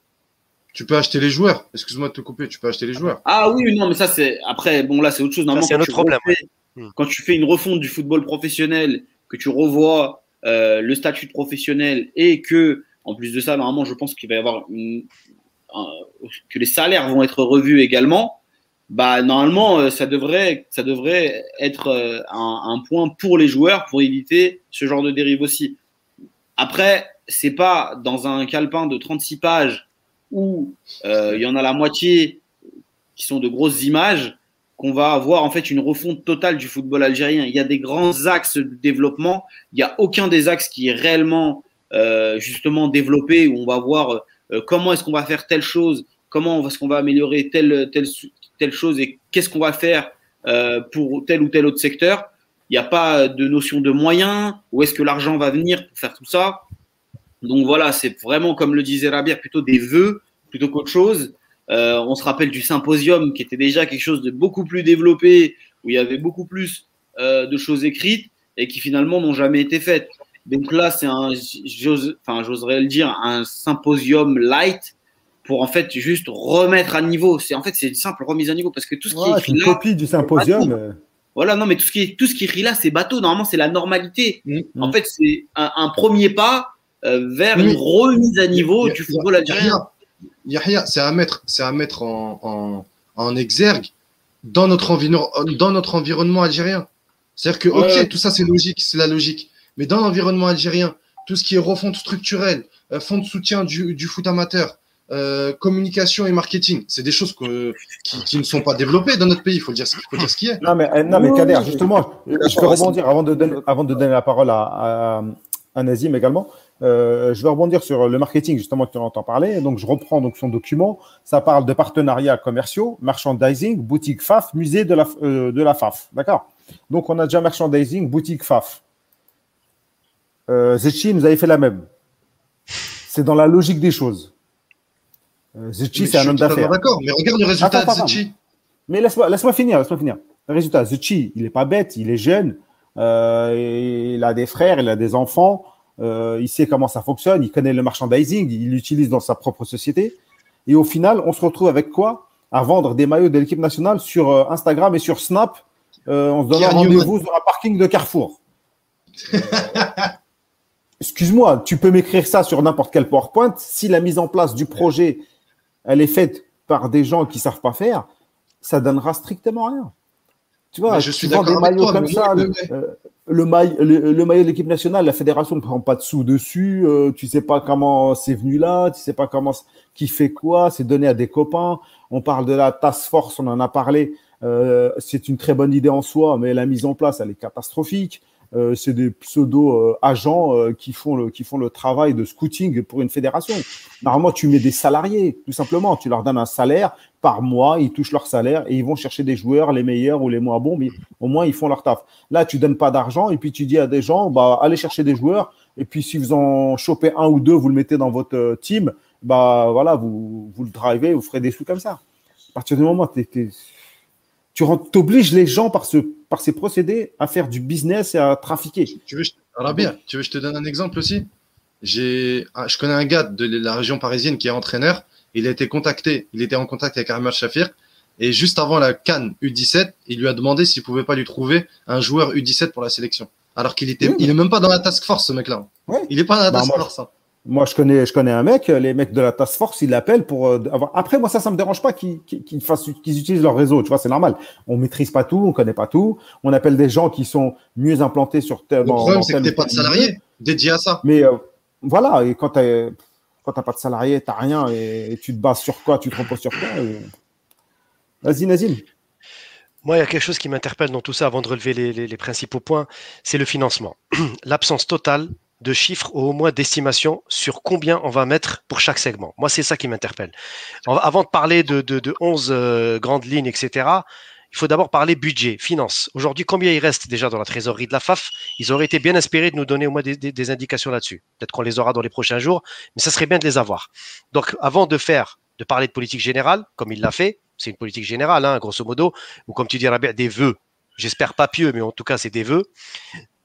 Tu peux acheter les joueurs. Excuse-moi de te couper. Tu peux acheter les joueurs. Ah oui, non, mais ça c'est après. Bon là, c'est autre chose. C'est un autre problème. Refais, ouais. Quand tu fais une refonte du football professionnel, que tu revois euh, le statut de professionnel et que en plus de ça, normalement, je pense qu'il va y avoir une, un, que les salaires vont être revus également bah normalement ça devrait ça devrait être un, un, point pour les joueurs pour éviter ce genre de dérive aussi. Après, c'est pas dans un calepin de 36 pages où euh, il y en a la moitié qui sont de grosses images qu'on va avoir en fait une refonte totale du football algérien. Il y a des grands axes de développement, il n'y a aucun des axes qui est réellement euh, justement développé où on va voir euh, comment est-ce qu'on va faire telle chose, comment est-ce qu'on va améliorer telle, telle, telle chose et qu'est-ce qu'on va faire euh, pour tel ou tel autre secteur. Il n'y a pas de notion de moyens, où est-ce que l'argent va venir pour faire tout ça. Donc voilà, c'est vraiment, comme le disait Rabir, plutôt des vœux plutôt qu'autre chose. Euh, on se rappelle du symposium qui était déjà quelque chose de beaucoup plus développé, où il y avait beaucoup plus euh, de choses écrites et qui finalement n'ont jamais été faites. Donc là, c'est un, enfin, j'oserais le dire, un symposium light pour en fait juste remettre à niveau. C'est en fait c'est une simple remise à niveau parce que tout ce qui ouais, est une là, copie du symposium. Voilà, non, mais tout ce qui est, tout ce qui rit là, c'est bateau. Normalement, c'est la normalité. Mm. En fait, c'est un, un premier pas euh, vers une remise à niveau du football algérien. Yahya, c'est à mettre, c'est à mettre en, en, en exergue dans notre, environ- dans notre environnement algérien. C'est-à-dire que, ok, Ouais. tout ça c'est logique, c'est la logique. Mais dans l'environnement algérien, tout ce qui est refonte structurelle, euh, fonds de soutien du, du foot amateur, euh, communication et marketing, c'est des choses que, qui, qui ne sont pas développées dans notre pays. Il faut dire, ce- faut dire ce qui est. Non, mais, non, mais Kader, justement, je vais rebondir avant de donner, avant de donner la parole à, à, à Nazim également. Euh, je vais rebondir sur le marketing, justement, que tu entends parler. Donc, je reprends donc son document. Ça parle de partenariats commerciaux, merchandising, boutique FAF, musée de la, euh, de la FAF. D'accord? Donc, on a déjà merchandising, boutique FAF. Euh, Zetchi nous avait fait la même. C'est dans la logique des choses. Euh, Zetchi, c'est un homme d'affaires. D'accord, mais regarde le résultat Attends, de Zetchi. Mais laisse-moi laisse finir, laisse-moi finir. Le résultat, Zucchi, il est pas bête, il est jeune, euh, il a des frères, il a des enfants, euh, il sait comment ça fonctionne, il connaît le merchandising, il l'utilise dans sa propre société. Et au final, on se retrouve avec quoi? À vendre des maillots de l'équipe nationale sur euh, Instagram et sur Snap euh, en se Newman. rendez-vous sur un parking de Carrefour. Euh, Excuse-moi, tu peux m'écrire ça sur n'importe quel PowerPoint. Si la mise en place du projet, elle est faite par des gens qui savent pas faire, ça donnera strictement rien. Tu vois, je suis tu vends d'accord comme mais ça. moi, Le, le maille- le- le maillot de l'équipe nationale, la fédération ne prend pas de sous dessus. euh, tu sais pas comment c'est venu là, tu sais pas comment qui fait quoi. C'est donné à des copains. On parle de la task force, on en a parlé. Euh, c'est une très bonne idée en soi, mais la mise en place, elle est catastrophique. Euh, c'est des pseudo-agents euh, qui, font le, qui font le travail de scouting pour une fédération. Normalement, tu mets des salariés, tout simplement. Tu leur donnes un salaire par mois, ils touchent leur salaire et ils vont chercher des joueurs, les meilleurs ou les moins bons, mais au moins, ils font leur taf. Là, tu donnes pas d'argent et puis tu dis à des gens, bah, allez chercher des joueurs. Et puis, si vous en chopez un ou deux, vous le mettez dans votre euh, team, bah, voilà, vous, vous le drivez, vous ferez des sous comme ça. À partir du moment où t'es- t'es- tu obliges les gens par, ce, par ces procédés à faire du business et à trafiquer. Tu veux, Rabia, tu veux que je te donne un exemple aussi? J'ai, ah, Je connais un gars de la région parisienne qui est entraîneur. Il a été contacté, il était en contact avec Ahmed Shafir. Et juste avant la Cannes U17, il lui a demandé s'il pouvait pas lui trouver un joueur U17 pour la sélection. Alors qu'il était, Oui. il est même pas dans la task force, ce mec-là. Il est pas dans la Bah, task force. hein. Moi, je connais, je connais un mec, les mecs de la task force, ils l'appellent pour euh, avoir. Après, moi, ça, ça me dérange pas qu'ils qu'ils- qu'ils fassent, qu'ils utilisent leur réseau. Tu vois, c'est normal. On maîtrise pas tout, on connaît pas tout. On appelle des gens qui sont mieux implantés sur tel. Le problème, dans c'est que t'es pas de salarié dédié à ça. Mais euh, voilà, et quand tu quand t'as pas de salarié, t'as rien, et, et tu te bases sur quoi Tu te reposes sur quoi et- Vas-y, Nazim. Moi, il y a quelque chose qui m'interpelle dans tout ça avant de relever les, les- les principaux points, c'est le financement. L'absence totale de chiffres ou au moins d'estimation sur combien on va mettre pour chaque segment. Moi, c'est ça qui m'interpelle. Avant de parler de, de, de 11 euh, grandes lignes, etc., il faut d'abord parler budget, finance. Aujourd'hui, combien il reste déjà dans la trésorerie de la FAF Ils auraient été bien inspirés de nous donner au moins des, indications là-dessus. Peut-être qu'on les aura dans les prochains jours, mais ça serait bien de les avoir. Donc, avant de faire, de parler de politique générale, comme il l'a fait, c'est une politique générale, hein, grosso modo, ou comme tu dis, Rabia, des vœux. J'espère pas pieux, mais en tout cas, c'est des vœux.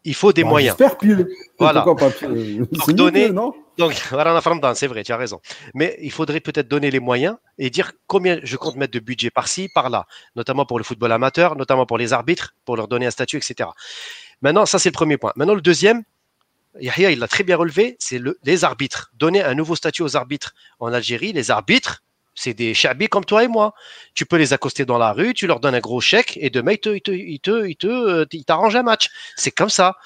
Il faut des Bah, moyens. J'espère pieux. Voilà. Pourquoi pas pieux C'est mieux donner- non Donc, voilà, c'est vrai, tu as raison. Mais il faudrait peut-être donner les moyens et dire combien je compte mettre de budget par-ci, par-là, notamment pour le football amateur, notamment pour les arbitres, pour leur donner un statut, etc. Maintenant, ça, c'est le premier point. Maintenant, le deuxième, Yahya, il l'a très bien relevé, c'est le, les arbitres. Donner un nouveau statut aux arbitres en Algérie. Les arbitres, c'est des chabis comme toi et moi. Tu peux les accoster dans la rue, tu leur donnes un gros chèque et demain, ils te, ils te, ils te, ils euh, t'arrangent un match. C'est comme ça.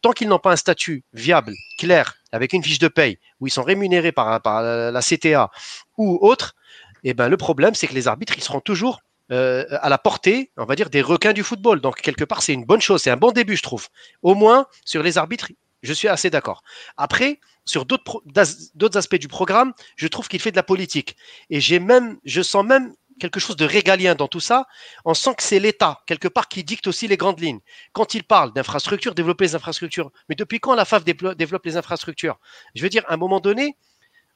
Tant qu'ils n'ont pas un statut viable, clair, avec une fiche de paye, où ils sont rémunérés par, par la CTA ou autre, eh ben, le problème, c'est que les arbitres, ils seront toujours euh, à la portée, on va dire, des requins du football. Donc, quelque part, c'est une bonne chose, c'est un bon début, je trouve. Au moins, sur les arbitres, je suis assez d'accord. Après, sur d'autres aspects du programme, je trouve qu'il fait de la politique. Et je sens même quelque chose de régalien dans tout ça. On sent que c'est l'État, quelque part, qui dicte aussi les grandes lignes. Quand il parle d'infrastructures, développer les infrastructures. Mais depuis quand la FAF développe les infrastructures? Je veux dire, à un moment donné,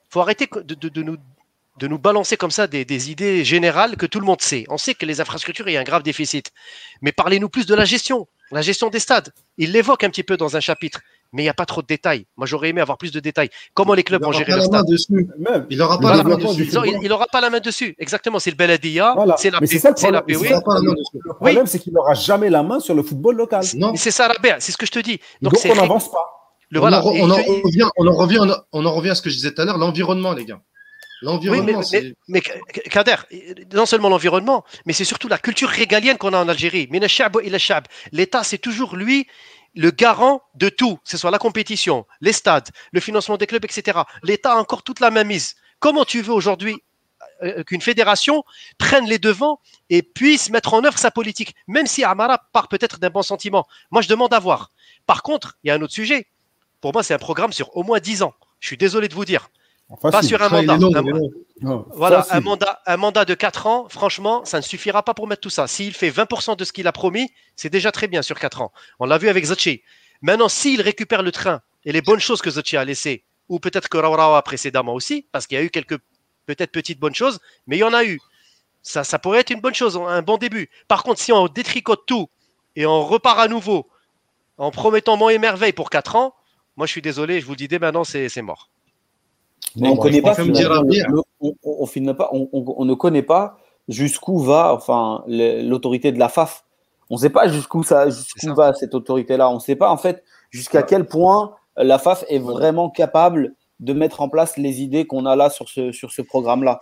faut arrêter de nous balancer comme ça des, des idées générales que tout le monde sait. On sait que les infrastructures, il y a un grave déficit. Mais parlez-nous plus de la gestion, la gestion des stades. Il l'évoque un petit peu dans un chapitre. Mais il n'y a pas trop de détails. Moi, j'aurais aimé avoir plus de détails. Comment les clubs gérer pas le stade dessus. Même. Il n'aura pas Voilà. la main Développement du dessus. Ils ont- Il n'aura pas la main dessus. Exactement. C'est le Beladia, Voilà. c'est la, Mais c'est ça le problème. C'est qu'il n'aura jamais la main sur le football local. C'est ça, Rabea, c'est ce que je te dis. Donc, on n'avance pas. le on, voilà. en, on je revient, on, en revient, on en- on en revient à ce que je disais tout à l'heure, l'environnement, les gars. Oui, L'environnement, mais, mais, mais Kader, non seulement l'environnement, mais c'est surtout la culture régalienne qu'on a en Algérie. L'État, c'est toujours lui le garant de tout, que ce soit la compétition, les stades, le financement des clubs, etc. L'État a encore toute la même mise. Comment tu veux aujourd'hui euh, qu'une fédération prenne les devants et puisse mettre en œuvre sa politique, même si Amara part peut-être d'un bon sentiment? Moi, je demande à voir. Par contre, il y a un autre sujet. Pour moi, c'est un programme sur au moins 10 ans. Je suis désolé de vous dire. Enfin, Pas si. sur un mandat. long, Un-. Non, voilà, facile. un mandat, un mandat de 4 ans, franchement, ça ne suffira pas pour mettre tout ça. S'il fait 20% de ce qu'il a promis, c'est déjà très bien sur 4 ans. On l'a vu avec Zachi. Maintenant, s'il récupère le train et les bonnes choses que Zachi a laissées, ou peut-être que Raurawa précédemment aussi, parce qu'il y a eu quelques peut-être petites bonnes choses, mais il y en a eu. Ça, ça pourrait être une bonne chose, un bon début. Par contre, si on détricote tout et on repart à nouveau en promettant mon émerveil pour 4 ans, moi je suis désolé, je vous le dis dès maintenant, c'est mort. Mais on connaît pas. ne connaît pas jusqu'où va, enfin, l'autorité de la FAF. On ne sait pas jusqu'où ça, va cette autorité-là. On ne sait pas en fait jusqu'à quel point la FAF est vraiment capable de mettre en place les idées qu'on a là sur ce sur ce programme-là.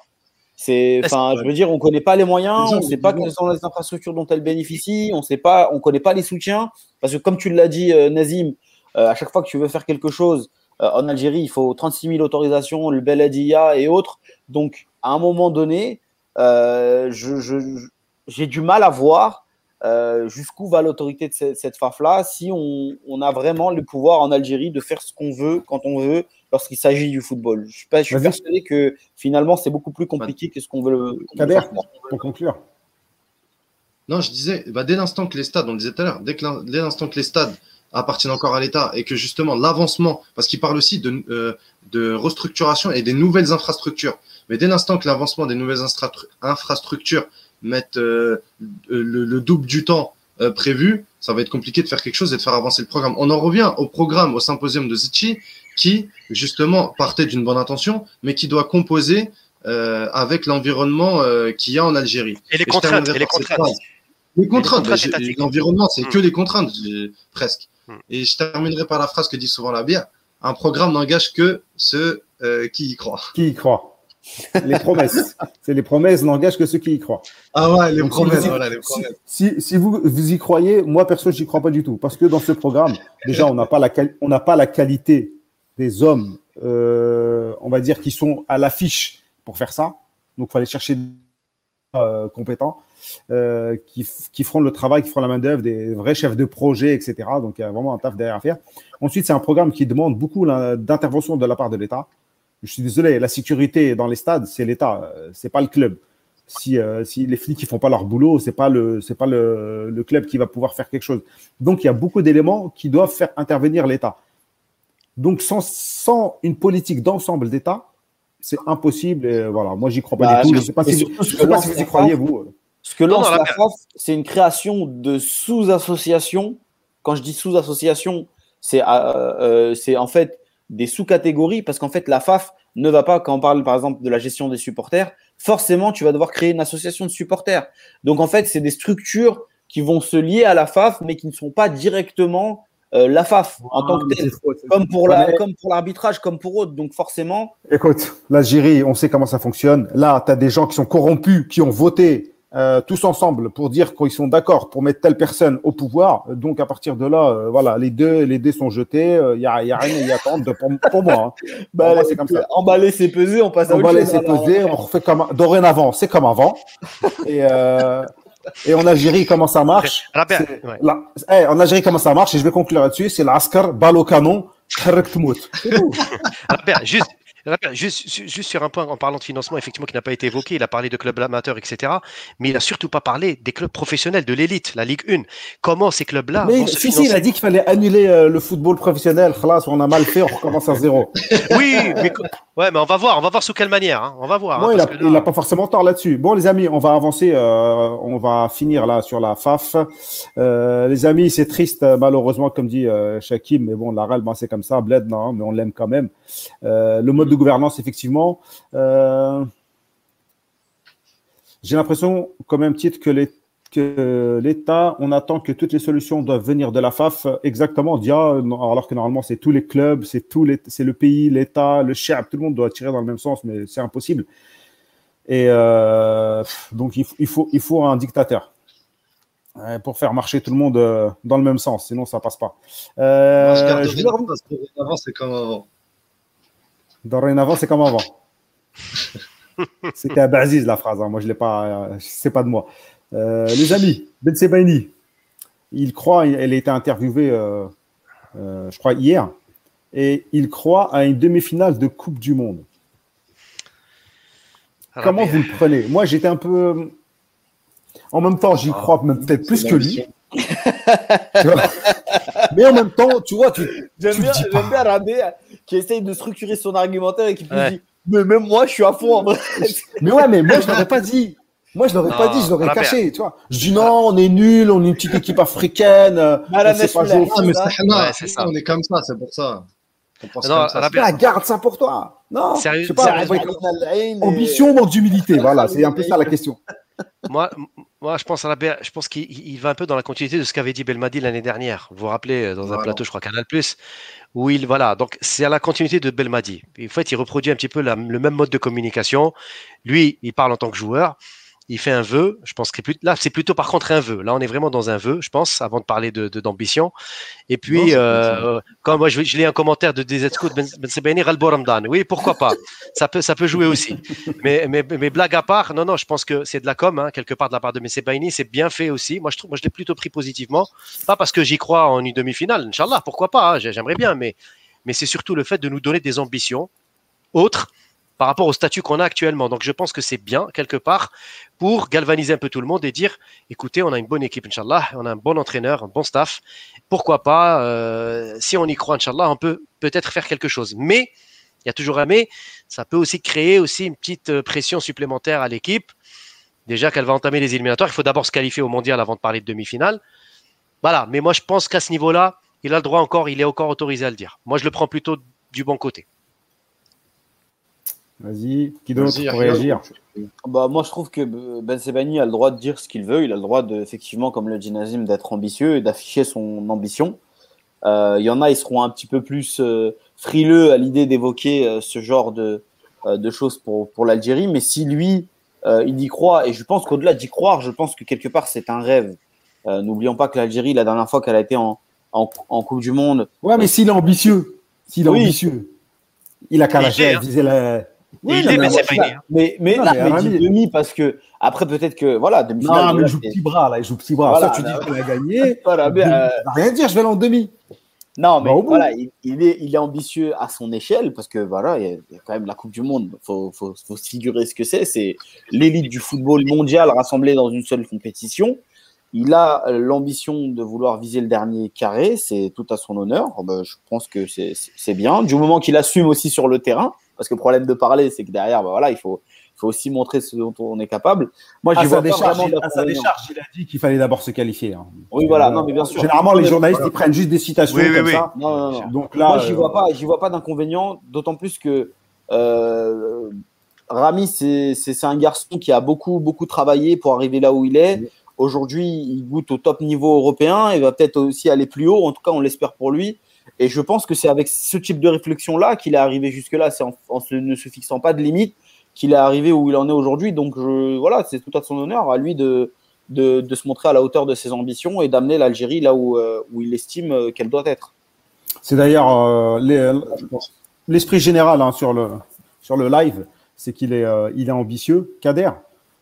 C'est, enfin, je veux dire, on ne connaît pas les moyens, on ne sait pas quelles sont les infrastructures dont elle bénéficie, on sait pas, on connaît pas les soutiens, parce que comme tu l'as dit, euh, Nazim, euh, à chaque fois que tu veux faire quelque chose en Algérie, il faut 36 000 autorisations, le Beladia et autres. Donc, à un moment donné, euh, je- je- je- j'ai du mal à voir euh, jusqu'où va l'autorité de cette, cette FAF-là si on, on a vraiment le pouvoir en Algérie de faire ce qu'on veut quand on veut lorsqu'il s'agit du football. Je suis, pas, je suis Vas-y. persuadé que finalement, c'est beaucoup plus compliqué que ce qu'on veut. veut Kader, faire. pour conclure. Non, je disais, bah, dès l'instant que les stades, on le disait tout à l'heure, dès que l'in- dès l'instant que les stades appartiennent encore à l'État et que justement l'avancement, parce qu'il parle aussi de, euh, de restructuration et des nouvelles infrastructures, mais dès l'instant que l'avancement des nouvelles infrastructures mettent euh, le, le double du temps euh, prévu, ça va être compliqué de faire quelque chose et de faire avancer le programme. On en revient au programme, au symposium de Zitchi, qui justement partait d'une bonne intention, mais qui doit composer avec l'environnement qu'il y a en Algérie. Et les Et contraintes, et les contraintes. Les contraintes, contraintes bah, l'environnement, c'est que les contraintes, j'ai- presque. Mm. Et je terminerai par la phrase que dit souvent la bière un programme n'engage que ceux euh, qui y croient. Qui y croit Les promesses. C'est les promesses n'engagent que ceux qui y croient. Ah ouais, les Donc, si promesses, y- voilà, les Si, promesses. si- si vous, vous y croyez, moi perso, j'y crois pas du tout. Parce que dans ce programme, déjà, on n'a pas, la quali- on n'a pas la qualité des hommes, euh, on va dire, qui sont à l'affiche pour faire ça. Donc, il faut aller chercher des euh, compétents euh, qui, qui feront le travail, qui feront la main-d'œuvre, des vrais chefs de projet, etc. Donc, il y a vraiment un taf derrière à faire. Ensuite, c'est un programme qui demande beaucoup d'intervention de la part de l'État. Je suis désolé, la sécurité dans les stades, c'est l'État, euh, c'est pas le club si, euh, si les flics ne font pas leur boulot, c'est pas le c'est pas le, le club qui va pouvoir faire quelque chose. Donc il y a beaucoup d'éléments qui doivent faire intervenir l'État. Donc sans, sans une politique d'ensemble d'État, c'est impossible. Et voilà, moi j'y crois pas Bah, du tout. Je et sais pas si, je sais pas vous y croyez vous. Ce que lance non, la. FAF, c'est une création de sous-associations. Quand je dis sous-association, c'est euh, euh, c'est en fait des sous-catégories parce qu'en fait, la FAF ne va pas, quand on parle par exemple de la gestion des supporters, forcément, tu vas devoir créer une association de supporters. Donc en fait, c'est des structures qui vont se lier à la FAF, mais qui ne sont pas directement euh, la FAF en tant que telle, comme pour la, comme pour l'arbitrage, comme pour autres. Donc forcément, Écoute, l'Algérie, on sait comment ça fonctionne. Là, tu as des gens qui sont corrompus, qui ont voté euh, tous ensemble pour dire qu'ils sont d'accord pour mettre telle personne au pouvoir. Donc, à partir de là, euh, voilà, les deux, les dés sont jetés. Il n'y a, y a rien à y attendre pour, pour moi. hein. bah, moi, c'est comme ça. emballer, c'est peser, on passe à laisser alors. peser, on refait comme dorénavant, c'est comme avant. Et, euh, et en Algérie, comment ça marche? C'est- ouais. la- eh, En Algérie, comment ça marche? Et je vais conclure là-dessus. C'est l'Askar, balle au canon. C'est juste, Juste, juste, sur un point, en parlant de financement, effectivement, qui n'a pas été évoqué, il a parlé de clubs amateurs, etc. Mais il n'a surtout pas parlé des clubs professionnels, de l'élite, la Ligue 1. Comment ces clubs-là. Mais si, si, il a dit qu'il fallait annuler euh, le football professionnel. Là, on a mal fait, on recommence à zéro. oui, mais, ouais, mais on va voir, on va voir sous quelle manière. Hein. On va voir. Bon, hein, il n'a pas forcément tort là-dessus. Bon, les amis, on va avancer, euh, on va finir là sur la FAF. Euh, les amis, c'est triste, malheureusement, comme dit Shakim, mais bon, la Real, ben, c'est comme ça, Bled, non, mais on l'aime quand même. le mode de gouvernance, effectivement. Euh, j'ai l'impression, comme même titre, que l'État, on attend que toutes les solutions doivent venir de la FAF. Exactement, dia, alors que normalement, c'est tous les clubs, c'est c'est le pays, l'État, le chef, tout le monde doit tirer dans le même sens, mais c'est impossible. Et euh, donc, il, faut, il faut un dictateur pour faire marcher tout le monde euh, dans le même sens, sinon ça passe pas. Euh, je c'est comme avant. Dorénavant, c'est comme avant. C'était à Baziz la phrase. Hein. Moi, je l'ai pas. Euh, c'est pas de moi. Euh, les amis, Ben Sebaini, il croit. Elle a été interviewée, euh, je crois hier, et il croit à une demi-finale de Coupe du Monde. Comment vous le prenez? Moi, j'étais un peu. En même temps, j'y crois peut-être plus que lui. mais en même temps, tu vois, tu. J'aime bien, bien Rabé qui essaye de structurer son argumentaire et qui peut dire Mais même moi, je suis à fond en vrai. mais ouais, mais moi, je l'aurais pas dit. Moi, je l'aurais pas dit, je l'aurais caché, tu vois. Je dis non, on est nul, on est une petite équipe africaine. Euh, ah, mais c'est ça. On est comme ça, c'est pour ça. non, ça. garde ça pour toi. Non, Sérieux, je sais pas. Ambition, manque d'humilité. Voilà, c'est un peu ça la question. Moi, moi, je pense, à la, je pense qu'il va un peu dans la continuité de ce qu'avait dit Belmadi l'année dernière. Vous vous rappelez, euh, dans un plateau, je crois, Canal où il, voilà, donc c'est à la continuité de Belmadi. En fait, il reproduit un petit peu le même mode de communication. Lui, il parle en tant que joueur il fait un vœu. Je pense que là, c'est plutôt par contre un vœu. Là, on est vraiment dans un vœu, je pense, avant de parler de d'ambition. Et puis, euh, quand moi, je, je lis un commentaire de DZ Scout, Ben, ben Oui, pourquoi pas Ça peut, ça peut jouer aussi. Mais, mais, mais blague à part, non, non, je pense que c'est de la com, hein, quelque part de la part de Bensebaini. C'est bien fait aussi. Moi, je trouve, moi, je l'ai plutôt pris positivement. Pas parce que j'y crois en une demi-finale, Inch'Allah, pourquoi pas hein, J'aimerais bien, mais, mais c'est surtout le fait de nous donner des ambitions autres par rapport au statut qu'on a actuellement. Donc je pense que c'est bien, quelque part, pour galvaniser un peu tout le monde et dire, écoutez, on a une bonne équipe, Inch'Allah, on a un bon entraîneur, un bon staff. Pourquoi pas, euh, si on y croit, Inch'Allah, on peut peut-être faire quelque chose. Mais, il y a toujours un mais, ça peut aussi créer aussi une petite euh, pression supplémentaire à l'équipe. Déjà qu'elle va entamer les éliminatoires, il faut d'abord se qualifier au mondial avant de parler de demi-finale. Voilà, mais moi je pense qu'à ce niveau-là, il a le droit encore, il est encore autorisé à le dire. Moi je le prends plutôt du bon côté. Vas-y, qui d'autre pour réagir bah, Moi, je trouve que Ben Sebani a le droit de dire ce qu'il veut. Il a le droit, de, effectivement, comme le dit Nazim, d'être ambitieux et d'afficher son ambition. Euh, il y en a, ils seront un petit peu plus euh, frileux à l'idée d'évoquer euh, ce genre de, de choses pour, pour l'Algérie. Mais si lui, il y croit, et je pense qu'au-delà d'y croire, je pense que quelque part, c'est un rêve. N'oublions pas que l'Algérie, la dernière fois qu'elle a été en, en, en, Coupe du Monde. Ouais, mais s'il est ambitieux, s'il est ambitieux, il a qu'à lâcher, viser la oui, mais, mais c'est pas Mais, mais, non, mais, mais demi parce que après peut-être que voilà demi. Non, mais il joue petit bras là, il joue petit bras. Voilà, ça, tu dis qu'il a gagné. voilà, mais, euh... rien dire, je vais aller en demi. Non, mais voilà, il, il, est, il est ambitieux à son échelle parce que voilà, il y, a, il y a quand même la Coupe du Monde. Il faut, faut, faut se figurer ce que c'est. C'est l'élite du football mondial rassemblée dans une seule compétition. Il a l'ambition de vouloir viser le dernier carré, c'est tout à son honneur. Ben, je pense que c'est bien. Du moment qu'il assume aussi sur le terrain, parce que le problème de parler, c'est que derrière, bah voilà, il faut, il faut aussi montrer ce dont on est capable. Moi, je vois pas vraiment à sa décharge, il a dit qu'il fallait d'abord se qualifier. Hein. Oui, voilà, non, mais bien sûr. Généralement, les journalistes, ils prennent juste des citations oui, comme oui, ça. Non, non, non. Donc là, moi, j'y euh... vois pas, j'y vois pas d'inconvénient, d'autant plus que euh, Rami, c'est un garçon qui a beaucoup, beaucoup travaillé pour arriver là où il est. Aujourd'hui, il goûte au top niveau européen et va peut-être aussi aller plus haut. En tout cas, on l'espère pour lui. Et je pense que c'est avec ce type de réflexion-là qu'il est arrivé jusque-là. C'est en, ne se fixant pas de limite qu'il est arrivé où il en est aujourd'hui. Donc je, voilà, c'est tout à son honneur à lui de, de, de, se montrer à la hauteur de ses ambitions et d'amener l'Algérie là où, euh, où il estime euh, qu'elle doit être. C'est d'ailleurs euh, l'esprit général hein, sur, le, sur le live, c'est qu'il est, euh, il est ambitieux. Kader,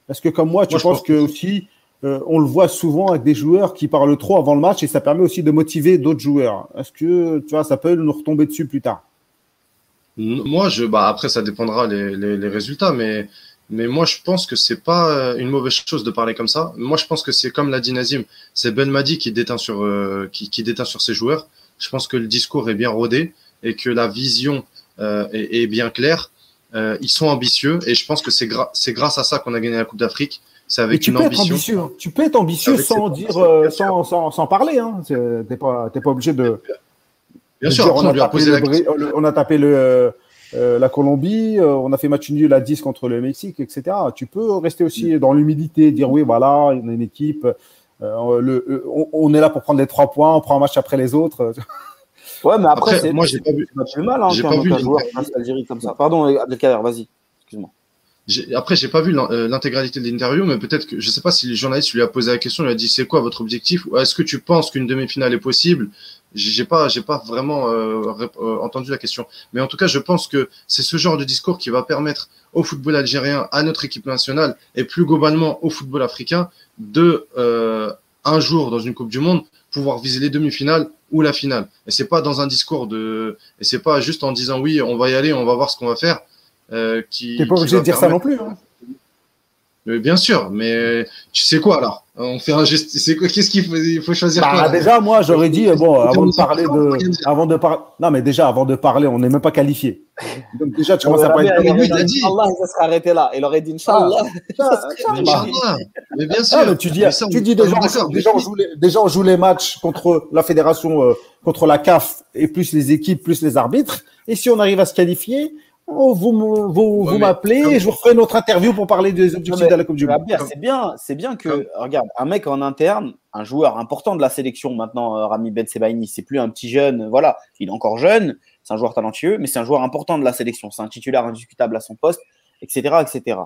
est-ce que comme moi, tu penses que aussi euh, on le voit souvent avec des joueurs qui parlent trop avant le match et ça permet aussi de motiver d'autres joueurs. Est-ce que tu vois, ça peut nous retomber dessus plus tard? Moi, je, bah, après, ça dépendra les, résultats, mais, moi, je pense que c'est pas euh, une mauvaise chose de parler comme ça. Moi, je pense que c'est comme l'a dit Nazim, c'est Ben Madi qui déteint sur, euh, ses joueurs. Je pense que le discours est bien rodé et que la vision est, bien claire. Ils sont ambitieux et je pense que c'est grâce à ça qu'on a gagné la Coupe d'Afrique. C'est avec tu une peux ambition. Être ambitieux. Tu peux être ambitieux Avec sans dire, euh, sans, sans, sans parler. Hein. C'est- T'es pas, t'es pas obligé de. Bien de sûr, dire, on, a tapé posé le la Brésil, le- on a tapé le, euh, euh, la Colombie, euh, on a fait match nul à 10 contre le Mexique, etc. Tu peux rester aussi dans l'humilité, dire oui, voilà, on a une équipe. euh, le, on, on est là pour prendre les trois points, on prend un match après les autres. Ouais, mais après, Après, c'est moi, j'ai pas vu. c'est pas plus mal hein, j'ai pas vu joueur face à l'Algérie comme ça. Pardon, Abdelkader, vas-y. Excuse-moi. Après, j'ai pas vu euh, l'intégralité de l'interview, mais peut-être que je sais pas si le journaliste lui a posé la question, lui a dit c'est quoi votre objectif? Ou est-ce que tu penses qu'une demi-finale est possible? J'ai pas, j'ai pas vraiment euh, euh, entendu la question, mais en tout cas, je pense que c'est ce genre de discours qui va permettre au football algérien, à notre équipe nationale et plus globalement au football africain de un jour dans une Coupe du Monde pouvoir viser les demi-finales ou la finale. Et c'est pas dans un discours de, et c'est pas juste en disant oui, on va y aller, on va voir ce qu'on va faire. Euh, qui, T'es pas obligé de dire ça non plus. hein. mais bien sûr, mais tu sais quoi alors On fait un geste. C'est quoi Qu'est-ce qu'il faut Il faut choisir Bah, quoi déjà, moi, j'aurais dit, euh, bon, avant de parler de, avant de parler, non, mais déjà, avant de parler, on n'est même pas qualifié. Donc, déjà, tu commences à pas être mais lui, il a dit. Allah, il serait arrêté là. Il aurait dit Inch'Allah. Mais Inch'Allah. Mais bien sûr. Ah, mais tu dis, Mais ça, tu dis on est déjà, d'accord. déjà, on joue les, déjà, on joue les matchs contre la fédération, euh, contre la CAF, et plus les équipes, plus les arbitres. Et si on arrive à se qualifier, oh, vous, me- vous, Ouais, vous m'appelez et je vous referai notre interview pour parler des objectifs mais- de la Coupe du Monde. C'est bien, c'est bien que, Comme- regarde, un mec en interne, un joueur important de la sélection maintenant, euh, Rami Ben Sebaini, c'est plus un petit jeune, euh, voilà, il est encore jeune, c'est un joueur talentueux, mais c'est un joueur important de la sélection, c'est un titulaire indiscutable à son poste, etc., etc.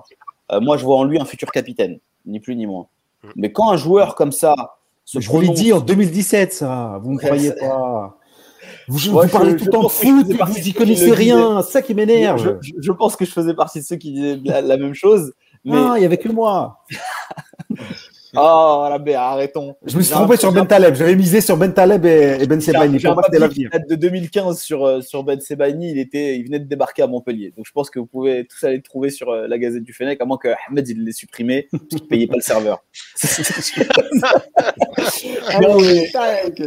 Euh, moi, je vois en lui un futur capitaine, ni plus ni moins. Mm. Mais quand un joueur comme ça se Je vous l'ai dit en 2017, ça. Vous ne croyez pas. Vous, Moi, vous parlez je- tout le temps de foot, vous n'y connaissez rien. C'est ça qui m'énerve. je, pense que je faisais partie de ceux qui disaient la, la même chose, mais Non, il y avait que moi. oh, Rabia, arrêtons. Je me suis trompé sur Ben Taleb. J'avais misé sur Ben Taleb et, Ben Sebaini. j'ai un Pour moi, c'était papier qui l'avenir. date de 2015 sur, euh, sur Ben Sebaini. Il, était, il venait de débarquer à Montpellier. Donc je pense que vous pouvez tous aller le trouver sur euh, la Gazette du Fennec, à moins que Ahmed il l'ait supprimé parce qu'il ne payait pas le serveur. Tac.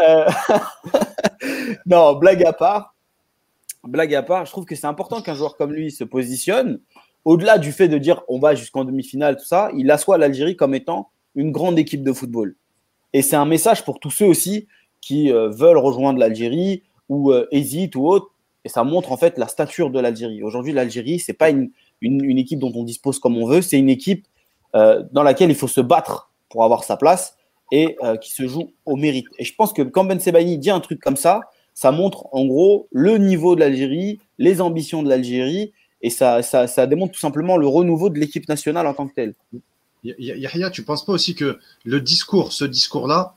Euh, non, blague à part, blague à part, je trouve que c'est important qu'un joueur comme lui se positionne. Au-delà du fait de dire on va jusqu'en demi-finale, tout ça, il assoit l'Algérie comme étant une grande équipe de football. Et c'est un message pour tous ceux aussi qui euh, veulent rejoindre l'Algérie ou euh, hésitent ou autre. Et ça montre en fait la stature de l'Algérie. Aujourd'hui, l'Algérie, c'est pas une, une, équipe dont on dispose comme on veut, c'est une équipe euh, dans laquelle il faut se battre pour avoir sa place et qui se joue au mérite. Et je pense que quand Ben Sebaini dit un truc comme ça, ça montre en gros le niveau de l'Algérie, les ambitions de l'Algérie, et ça, ça, ça démontre tout simplement le renouveau de l'équipe nationale en tant que telle. Yahya, tu penses pas aussi que le discours, ce discours-là,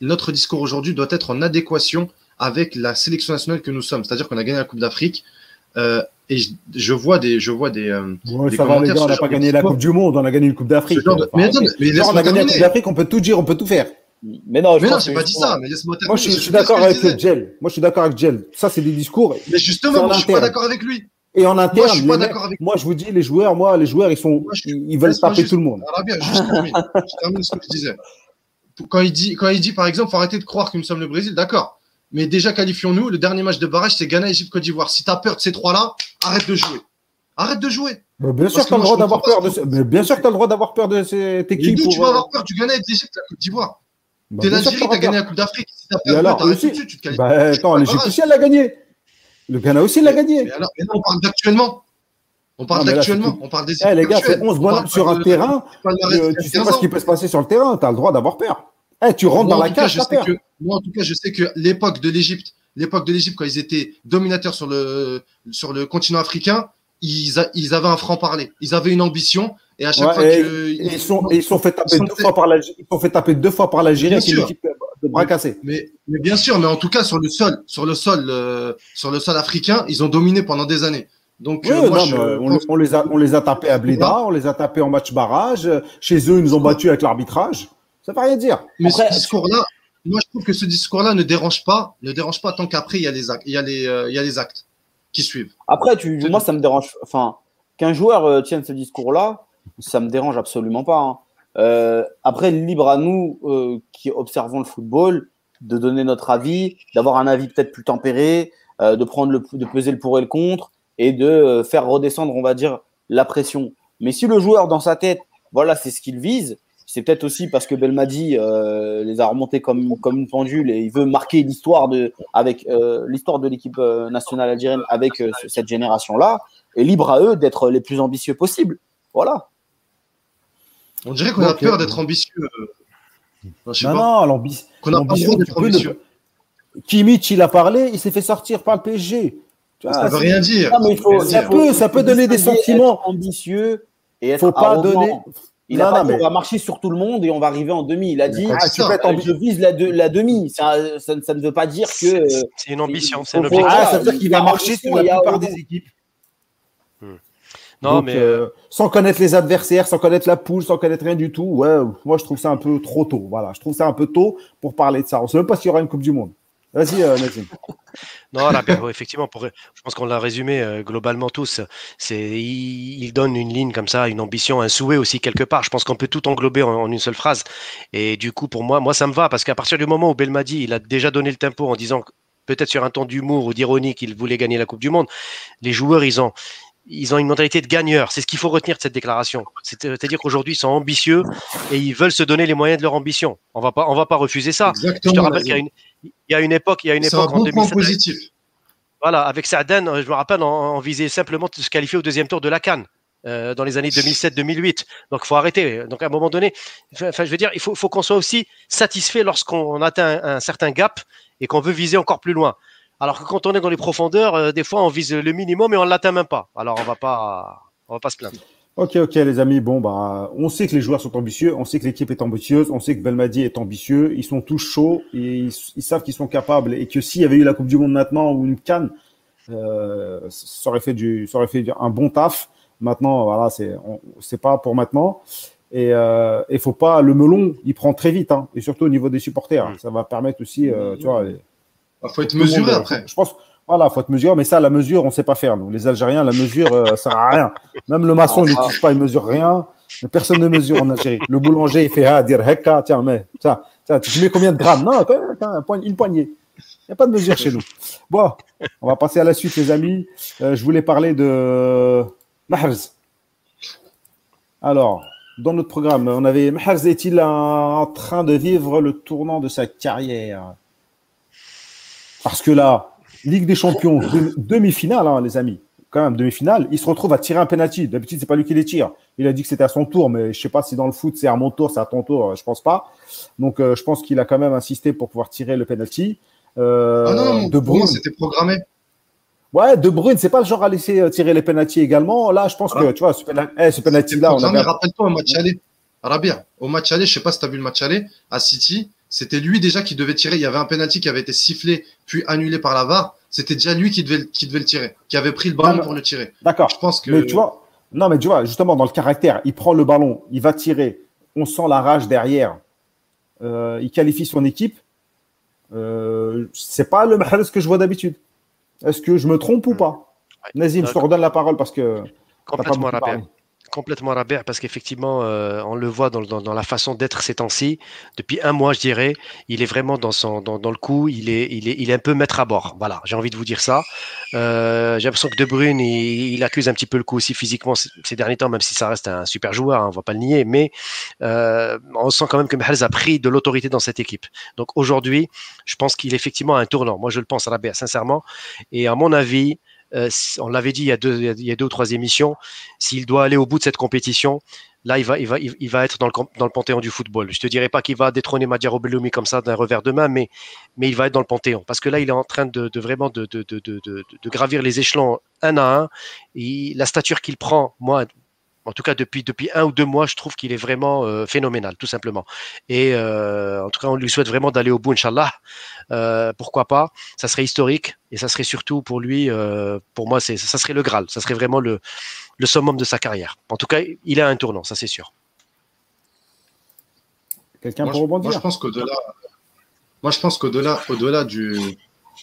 notre discours aujourd'hui doit être en adéquation avec la sélection nationale que nous sommes? C'est-à-dire qu'on a gagné la Coupe d'Afrique. euh, et je, je vois des, je vois des. euh, Ouais, Des ça va, les commentaires gars, on n'a pas gagné la. Coupe du Monde, on a gagné une Coupe d'Afrique. genre Enfin, Mais attends, mais Genre, on a gagné la Coupe d'Afrique, on peut tout dire, on peut tout faire. Mais non, je que pas dit ça. Mais laisse-moi terminer. Moi, je, suis- d'accord que je avec. Gel. Moi, je suis d'accord avec Gel. Ça, c'est des discours. Mais justement, moi, je suis pas d'accord avec lui. Et en interne, je suis pas les mecs- d'accord avec- moi, je vous dis, les joueurs, moi, les joueurs, ils sont, Moi, je- ils veulent taper juste- tout le monde. Alors bien, juste termine. je termine ce que je disais. Quand il dit, quand il dit, par exemple, faut arrêter de croire que nous sommes le Brésil, d'accord. Mais déjà, qualifions-nous. Le dernier match de barrage, c'est Ghana, Égypte, Côte d'Ivoire. Si t'as peur de ces trois-là, arrête de jouer. Arrête de jouer. Mais bien sûr que tu as le droit d'avoir peur de ce- mais bien sûr que tu as le droit d'avoir peur de cette Et équipe. pour, tu vas euh, avoir peur du Ghana et de l'Égypte, la Côte d'Ivoire? Bah, T'es l'Algérie, t'as gagné la Coupe d'Afrique. Si t'as perdu, t'arrêtes tout de suite, tu te qualifies. Bah, attends, l'Égypte aussi, elle l'a gagné. Le Ghana aussi, il l'a gagné. Mais alors, mais là, on parle d'actuellement. On parle d'actuellement. On parle des Eh, les gars, c'est actuels. 11 On bonhommes sur un de- terrain. palmarès euh, tu sais 15 pas ce qui peut se passer sur le terrain. Tu as le droit d'avoir peur. Eh, tu rentres Moi, dans la cage, je t'as sais peur. que, moi, en tout cas, je sais que l'époque de l'Égypte, l'époque de l'Égypte, quand ils étaient dominateurs sur le, sur le continent africain, ils, a- ils avaient un franc-parler. Ils avaient une ambition. Et à chaque Ouais, fois et ils sont, ils sont fait taper deux fois par l'Algérie. Ils sont fait taper deux fois par l'Algérie avec une équipe de bras cassés. Mais, mais bien sûr, mais en tout cas, sur le sol, sur le sol, euh, sur le sol africain, ils ont dominé pendant des années. Donc, Oui, euh, moi, non, je mais on, pense- on les a, on les a tapés à Bleda, on les a tapés en match barrage. Chez eux, ils nous ont battus avec l'arbitrage. Ça veut rien dire. Mais Après, ce discours-là, moi, je trouve que ce discours-là ne dérange pas, ne dérange pas tant qu'après, il y a les actes. Il y a les, euh, il y a les actes. qui suivent. Après, tu, moi, ça me dérange. Enfin, qu'un joueur euh, tienne ce discours-là, ça me dérange absolument pas. hein. Euh, après, libre à nous euh, qui observons le football de donner notre avis, d'avoir un avis peut-être plus tempéré, euh, de prendre le, de peser le pour et le contre et de faire redescendre, on va dire, la pression. Mais si le joueur dans sa tête, voilà, c'est ce qu'il vise. C'est peut-être aussi parce que Belmadi les a remontés comme, comme une pendule et il veut marquer l'histoire de avec l'histoire de l'équipe nationale algérienne avec ce- cette génération-là. Et libre à eux d'être les plus ambitieux possibles. Voilà. On dirait qu'on a peur d'être ambitieux. euh. Non, je sais Non, pas. non, l'ambi- Qu'on pas l'ambition, droit tu d'être le- ambitieux. Kimmich, il a parlé, il s'est fait sortir par le PSG. Tu vois, Ça veut c'est- rien dire. Non, mais il faut, Ça peut- ça donner des sentiments. être ambitieux et être Faut pas arrogant. donner. Il Non, a pas non, dit mais- on va marcher sur tout le monde et on va arriver en demi. Il a dit Ah, tu peux être euh, ambitieux. je vise la, de- la demi. Ça, ça, ça ne veut pas dire que. euh, C'est une ambition, il c'est un objectif. Ah, ça veut dire il qu'il a va marcher ambition, sur la a plupart des équipes. Non, Donc, mais euh, sans connaître les adversaires, sans connaître la poule, sans connaître rien du tout, ouais, moi je trouve ça un peu trop tôt. Voilà, je trouve ça un peu tôt pour parler de ça. On sait même pas s'il y aura une Coupe du Monde. Vas-y, euh. Non, effectivement, pour, je pense qu'on l'a résumé euh, globalement tous. C'est, il, il donne une ligne comme ça, une ambition, un souhait aussi quelque part. Je pense qu'on peut tout englober en, en une seule phrase. Et du coup, pour moi, moi ça me va parce qu'à partir du moment où Belmadi, il a déjà donné le tempo en disant peut-être sur un ton d'humour ou d'ironie qu'il voulait gagner la Coupe du Monde, les joueurs, ils ont, ils ont une mentalité de gagneur. C'est ce qu'il faut retenir de cette déclaration. C'est- C'est-à-dire qu'aujourd'hui, ils sont ambitieux et ils veulent se donner les moyens de leur ambition. On va pas, on va pas refuser ça. Je te Exactement. rappelle qu'il y a une, il y a une époque, il y a une un époque en bon point 2007. positif. Voilà, avec Saaden, je me rappelle, on, on visait simplement de se qualifier au deuxième tour de la Cannes euh, dans les années 2007-2008. Donc, il faut arrêter. Donc, à un moment donné, enfin, je veux dire, il faut, faut qu'on soit aussi satisfait lorsqu'on atteint un, un certain gap et qu'on veut viser encore plus loin. Alors que quand on est dans les profondeurs, euh, des fois, on vise le minimum et on ne l'atteint même pas. Alors, on va pas, on va pas se plaindre. Ok, ok, les amis. Bon, bah, on sait que les joueurs sont ambitieux, on sait que l'équipe est ambitieuse, on sait que Belmadi est ambitieux. Ils sont tous chauds et ils, ils savent qu'ils sont capables et que s'il y avait eu la Coupe du Monde maintenant ou une canne, euh, ça aurait fait du, ça aurait fait un bon taf. Maintenant, voilà, c'est, pas pour maintenant. Et euh, il faut pas le melon, il prend très vite, hein, et surtout au niveau des supporters. Ça va permettre aussi, euh, tu vois. Il Ah, faut être mesuré après. Je pense, voilà, faut être mesuré, mais ça, la mesure, on sait pas faire. Nous, les Algériens, la mesure, euh, ça sert à rien. Même le maçon, il n'utilise pas, il mesure rien. Personne ne mesure en Algérie. Le boulanger, il fait ah, dire hekka, tiens, mais ça, ça, tu mets combien de grammes? Non, une poignée. Il n'y a pas de mesure chez nous. Bon, on va passer à la suite, les amis. Euh, je voulais parler de Mahrez. Alors, dans notre programme, on avait Mahrez est-il en train de vivre le tournant de sa carrière? Parce que là, Ligue des Champions, de- demi-finale, hein, les amis. Quand même, demi-finale, il se retrouve à tirer un penalty. D'habitude, c'est pas lui qui les tire. Il a dit que c'était à son tour, mais je sais pas si dans le foot, c'est à mon tour, c'est à ton tour, je pense pas. Donc, euh, je pense qu'il a quand même insisté pour pouvoir tirer le penalty. Euh, Ah non, de Bruyne, c'était programmé. ouais, De Bruyne, c'est pas le genre à laisser euh, tirer les penalty également. Là, je pense que, tu vois, ce, pena- eh, ce C'était penalty-là, on avait. Rappelle-toi au match aller. Rabia, au match aller, je sais pas si tu as vu le match aller, à City, c'était lui déjà qui devait tirer. Il y avait un penalty qui avait été sifflé puis annulé par la VAR. C'était déjà lui qui devait, qui devait le tirer, qui avait pris le ballon pour le tirer. D'accord. Je pense que. Mais tu vois, non, mais tu vois, justement, dans le caractère, il prend le ballon, il va tirer, on sent la rage derrière, euh, il qualifie son équipe. Euh, c'est pas le Mahrez que je vois d'habitude. Est-ce que je me trompe ou pas? Nazim, je te redonne la parole parce que t'as pas Complètement Rabia. Complètement Rabia, parce qu'effectivement, euh, on le voit dans, la façon d'être ces temps-ci. Depuis un mois, je dirais, il est vraiment dans, son, dans, le coup, il est, un peu maître à bord. Voilà, j'ai envie de vous dire ça. Euh, j'ai l'impression que De Bruyne, il, il accuse un petit peu le coup aussi physiquement ces, derniers temps, même si ça reste un super joueur, hein, on ne va pas le nier, mais euh, on sent quand même que Mahrez a pris de l'autorité dans cette équipe. Donc aujourd'hui, je pense qu'il est effectivement à un tournant. Moi, je le pense, Rabia, sincèrement. Et à mon avis, euh, on l'avait dit il y, a deux, ou trois émissions, s'il doit aller au bout de cette compétition, là, il va, être dans le, panthéon du football. Je te dirais pas qu'il va détrôner Madiaro Belloumi comme ça d'un revers de main, mais, il va être dans le panthéon. Parce que là, il est en train de, vraiment de gravir les échelons un à un. Et la stature qu'il prend, moi, en tout cas depuis, depuis un ou deux mois, je trouve qu'il est vraiment euh, phénoménal, tout simplement. Et euh, en tout cas, on lui souhaite vraiment d'aller au bout, Inch'Allah. Euh, pourquoi pas? Ça serait historique et ça serait surtout pour lui, euh, pour moi, c'est, ça serait le Graal. Ça serait vraiment le, le summum de sa carrière. En tout cas, il a un tournant, ça c'est sûr. Quelqu'un Moi, pour rebondir? moi, je pense qu'au-delà, moi, je pense qu'au-delà, au-delà du,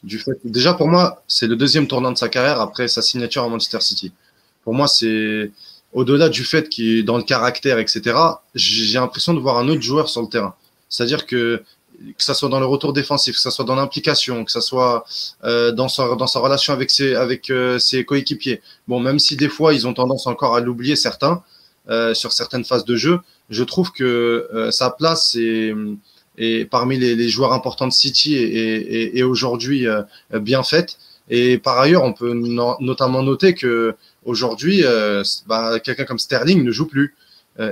du fait. Déjà, pour moi, c'est le deuxième tournant de sa carrière après sa signature à Manchester City. Pour moi, c'est au-delà du fait qu'il est dans le caractère, etc. J'ai l'impression de voir un autre joueur sur le terrain. C'est-à-dire que que ça soit dans le retour défensif, que ça soit dans l'implication, que ça soit euh, dans, sa, dans sa relation avec ses, avec, euh, ses coéquipiers. Bon, même si des fois ils ont tendance encore à l'oublier certains euh, sur certaines phases de jeu, je trouve que euh, sa place est, est parmi les, les, joueurs importants de City et, et, aujourd'hui euh, bien faite. Et par ailleurs, on peut no notamment noter que aujourd'hui, euh, bah, quelqu'un comme Sterling ne joue plus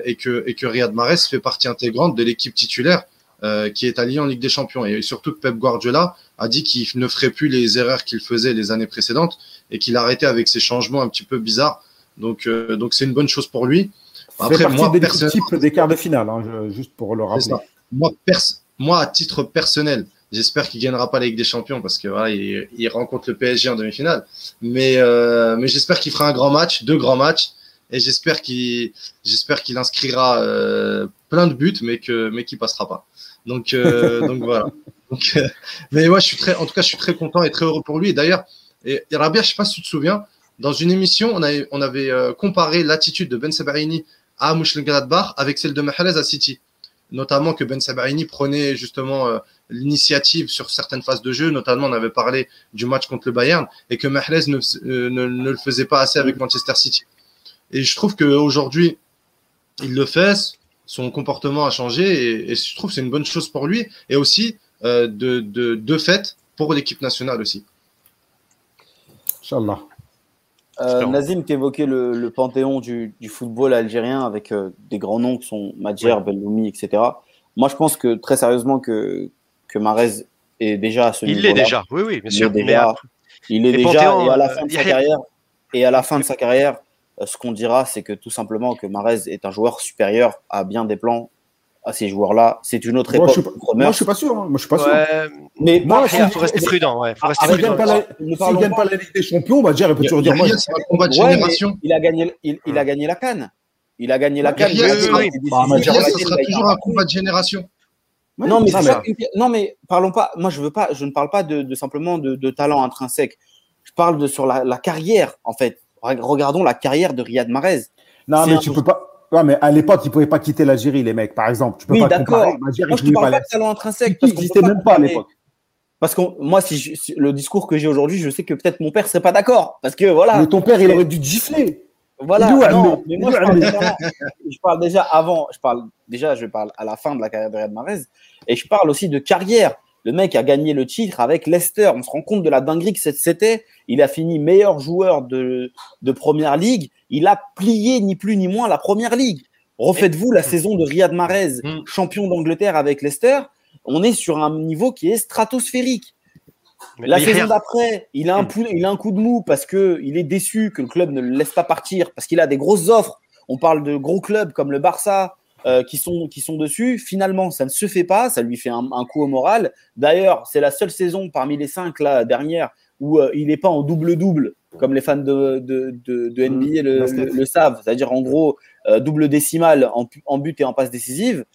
et que, et que Riyad Mahrez fait partie intégrante de l'équipe titulaire euh, qui est allié en Ligue des Champions. Et surtout que Pep Guardiola a dit qu'il ne ferait plus les erreurs qu'il faisait les années précédentes et qu'il arrêtait avec ces changements un petit peu bizarres. Donc, euh, donc c'est une bonne chose pour lui. Après, moi, des types des quarts de finale, hein, juste pour le rappeler. Moi, moi, à titre personnel, j'espère qu'il gagnera pas la Ligue des Champions parce que voilà, il, il rencontre le PSG en demi-finale. Mais, euh, mais j'espère qu'il fera un grand match, deux grands matchs, et j'espère qu'il, j'espère qu'il inscrira euh, plein de buts, mais que, mais qu'il passera pas. Donc, euh, donc voilà. Donc, mais moi, je suis très, en tout cas, je suis très content et très heureux pour lui. Et d'ailleurs, et, Rabia, je sais pas si tu te souviens, dans une émission, on avait, on avait comparé l'attitude de Ben Sabarini à Mönchengladbach avec celle de Mahrez à City. Notamment que Ben Sabarini prenait justement euh, l'initiative sur certaines phases de jeu. Notamment, on avait parlé du match contre le Bayern et que Mahrez ne, ne, le faisait pas assez avec Manchester City. Et je trouve qu'aujourd'hui, il le fait son comportement a changé et, et je trouve que c'est une bonne chose pour lui et aussi euh, de, de, de, fait pour l'équipe nationale aussi. Inch'Allah. Euh, Nazim, tu évoquais le, le panthéon du, du, football algérien avec euh, des grands noms qui sont Madjer, ouais. Belloumi, etc. Moi, je pense que très sérieusement que, que Marez est déjà à ce niveau-là. Il l'est déjà, oui, oui, bien sûr. Il est déjà, il est déjà et à la fin de sa carrière, et à la fin de sa carrière, euh, ce qu'on dira, c'est que tout simplement que Marez est un joueur supérieur à bien des plans à ces joueurs-là. C'est une autre moi, époque. Je suis pas, moi, je suis pas sûr. Hein. Moi, je suis pas ouais, sûr. Mais moi, il faut rester prudent. Ouais. Faut rester S'il ne gagne pas la Ligue des Champions, on va dire, il peut toujours dire. Moi, c'est un combat de génération. Il a gagné, il, il a gagné la canne. Il a gagné la canne. ça sera toujours un combat de génération. Non, mais, non, mais parlons pas. Moi, je veux pas. Je ne parle pas de, de simplement de, de, talent intrinsèque. Je parle de sur la, la, carrière, en fait. Regardons la carrière de Riyad Mahrez. Non, mais tu peux pas. Ouais, mais à l'époque, ils pouvaient pas quitter l'Algérie, les mecs, par exemple. Tu peux oui, d'accord. Moi, je ne parle pas de talent intrinsèque. Parce n'existait même pas à l'époque. Parce que moi, si, je, si, le discours que j'ai aujourd'hui, je sais que peut-être mon père serait pas d'accord. Parce que voilà. Mais ton père, il aurait dû te gifler. Voilà. Non, mais moi, je parle, déjà, je parle, déjà, avant. Je parle déjà, je parle à la fin de la carrière de Riyad Mahrez. Et je parle aussi de carrière. Le mec a gagné le titre avec Leicester. On se rend compte de la dinguerie que c'était. Il a fini meilleur joueur de, de première ligue. Il a plié ni plus ni moins la première ligue. Refaites-vous la saison de Riyad Mahrez, champion d'Angleterre avec Leicester. On est sur un niveau qui est stratosphérique. Mais la saison d'après, il, a un il a un coup de mou parce qu'il est déçu que le club ne le laisse pas partir, parce qu'il a des grosses offres. On parle de gros clubs comme le Barça, euh, qui, sont, qui sont dessus. Finalement, ça ne se fait pas, ça lui fait un, un coup au moral. D'ailleurs, c'est la seule saison parmi les cinq là, dernières où euh, il n'est pas en double-double, comme les fans de, de, de, de NBA le, le, le, savent, c'est-à-dire en gros euh, double décimal en, en, but et en passe décisive.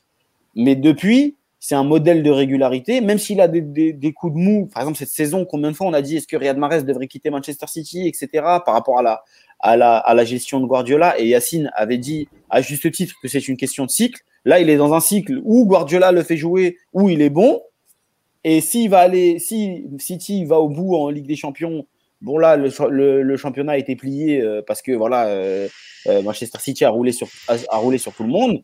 Mais depuis, c'est un modèle de régularité, même s'il a des, coups de mou. Par exemple, cette saison, combien de fois on a dit est-ce que Riyad Mahrez devrait quitter Manchester City, etc., par rapport à la, gestion de Guardiola? Et Yacine avait dit à juste titre que c'est une question de cycle. Là, il est dans un cycle où Guardiola le fait jouer, où il est bon. Et s'il va aller, si City va au bout en Ligue des Champions, bon là, le, championnat a été plié euh, parce que voilà, euh, euh, Manchester City a roulé sur tout le monde.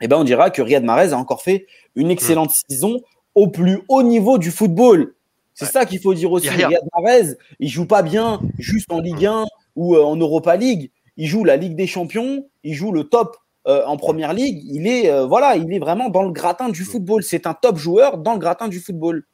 Et ben on dira que Riyad Mahrez a encore fait une excellente mmh. saison au plus haut niveau du football. C'est ouais. ça qu'il faut dire aussi. Riyad Mahrez, il joue pas bien juste en Ligue 1 ou euh, en Europa League. Il joue la Ligue des Champions, il joue le top euh, en Première Ligue. Il est euh, voilà, il est vraiment dans le gratin du football. C'est un top joueur dans le gratin du football.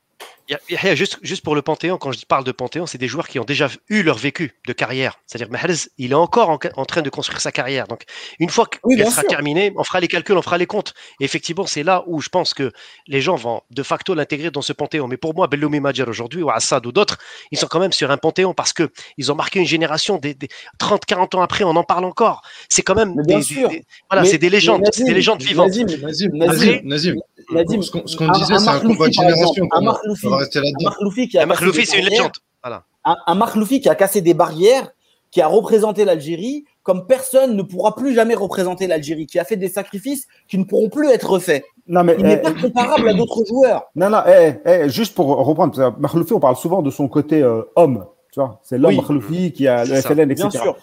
Yahya, juste, juste pour le Panthéon, quand je parle de Panthéon, c'est des joueurs qui ont déjà eu leur vécu de carrière. C'est-à-dire Mahrez, il est encore en, en, train de construire sa carrière. Donc, une fois qu'elle oui, sera sûr. terminée, on fera les calculs, on fera les comptes. Et effectivement, c'est là où je pense que les gens vont de facto l'intégrer dans ce Panthéon. Mais pour moi, Belloumi Madjer aujourd'hui, ou Assad ou d'autres, ils sont quand même sur un Panthéon parce que ils ont marqué une génération des, des 30, 40 ans après, on en parle encore. C'est quand même des, des, voilà, c'est des légendes, c'est des légendes vivantes. Nazim, Nazim, Nazim, Nazim, Nadim, ce qu'on ce qu'on un- disait, un c'est un combat de génération. exemple, pour un moi. Marc Loufi, On va rester un là-dedans. Marc Loufi qui a Et Marc cassé Loufi, des c'est une barrières, légende. Voilà. un, un Marc Loufi qui a cassé des barrières, qui a représenté l'Algérie comme personne ne pourra plus jamais représenter l'Algérie, qui a fait des sacrifices qui ne pourront plus être refaits. Non, mais Il n'est eh, pas comparable à d'autres joueurs. Non, non, eh, eh, juste pour reprendre, parce que Makhloufi, on parle souvent de son côté euh, homme. Tu vois, c'est l'homme Oui. Makhloufi qui a le. FLN, etc. Bien sûr.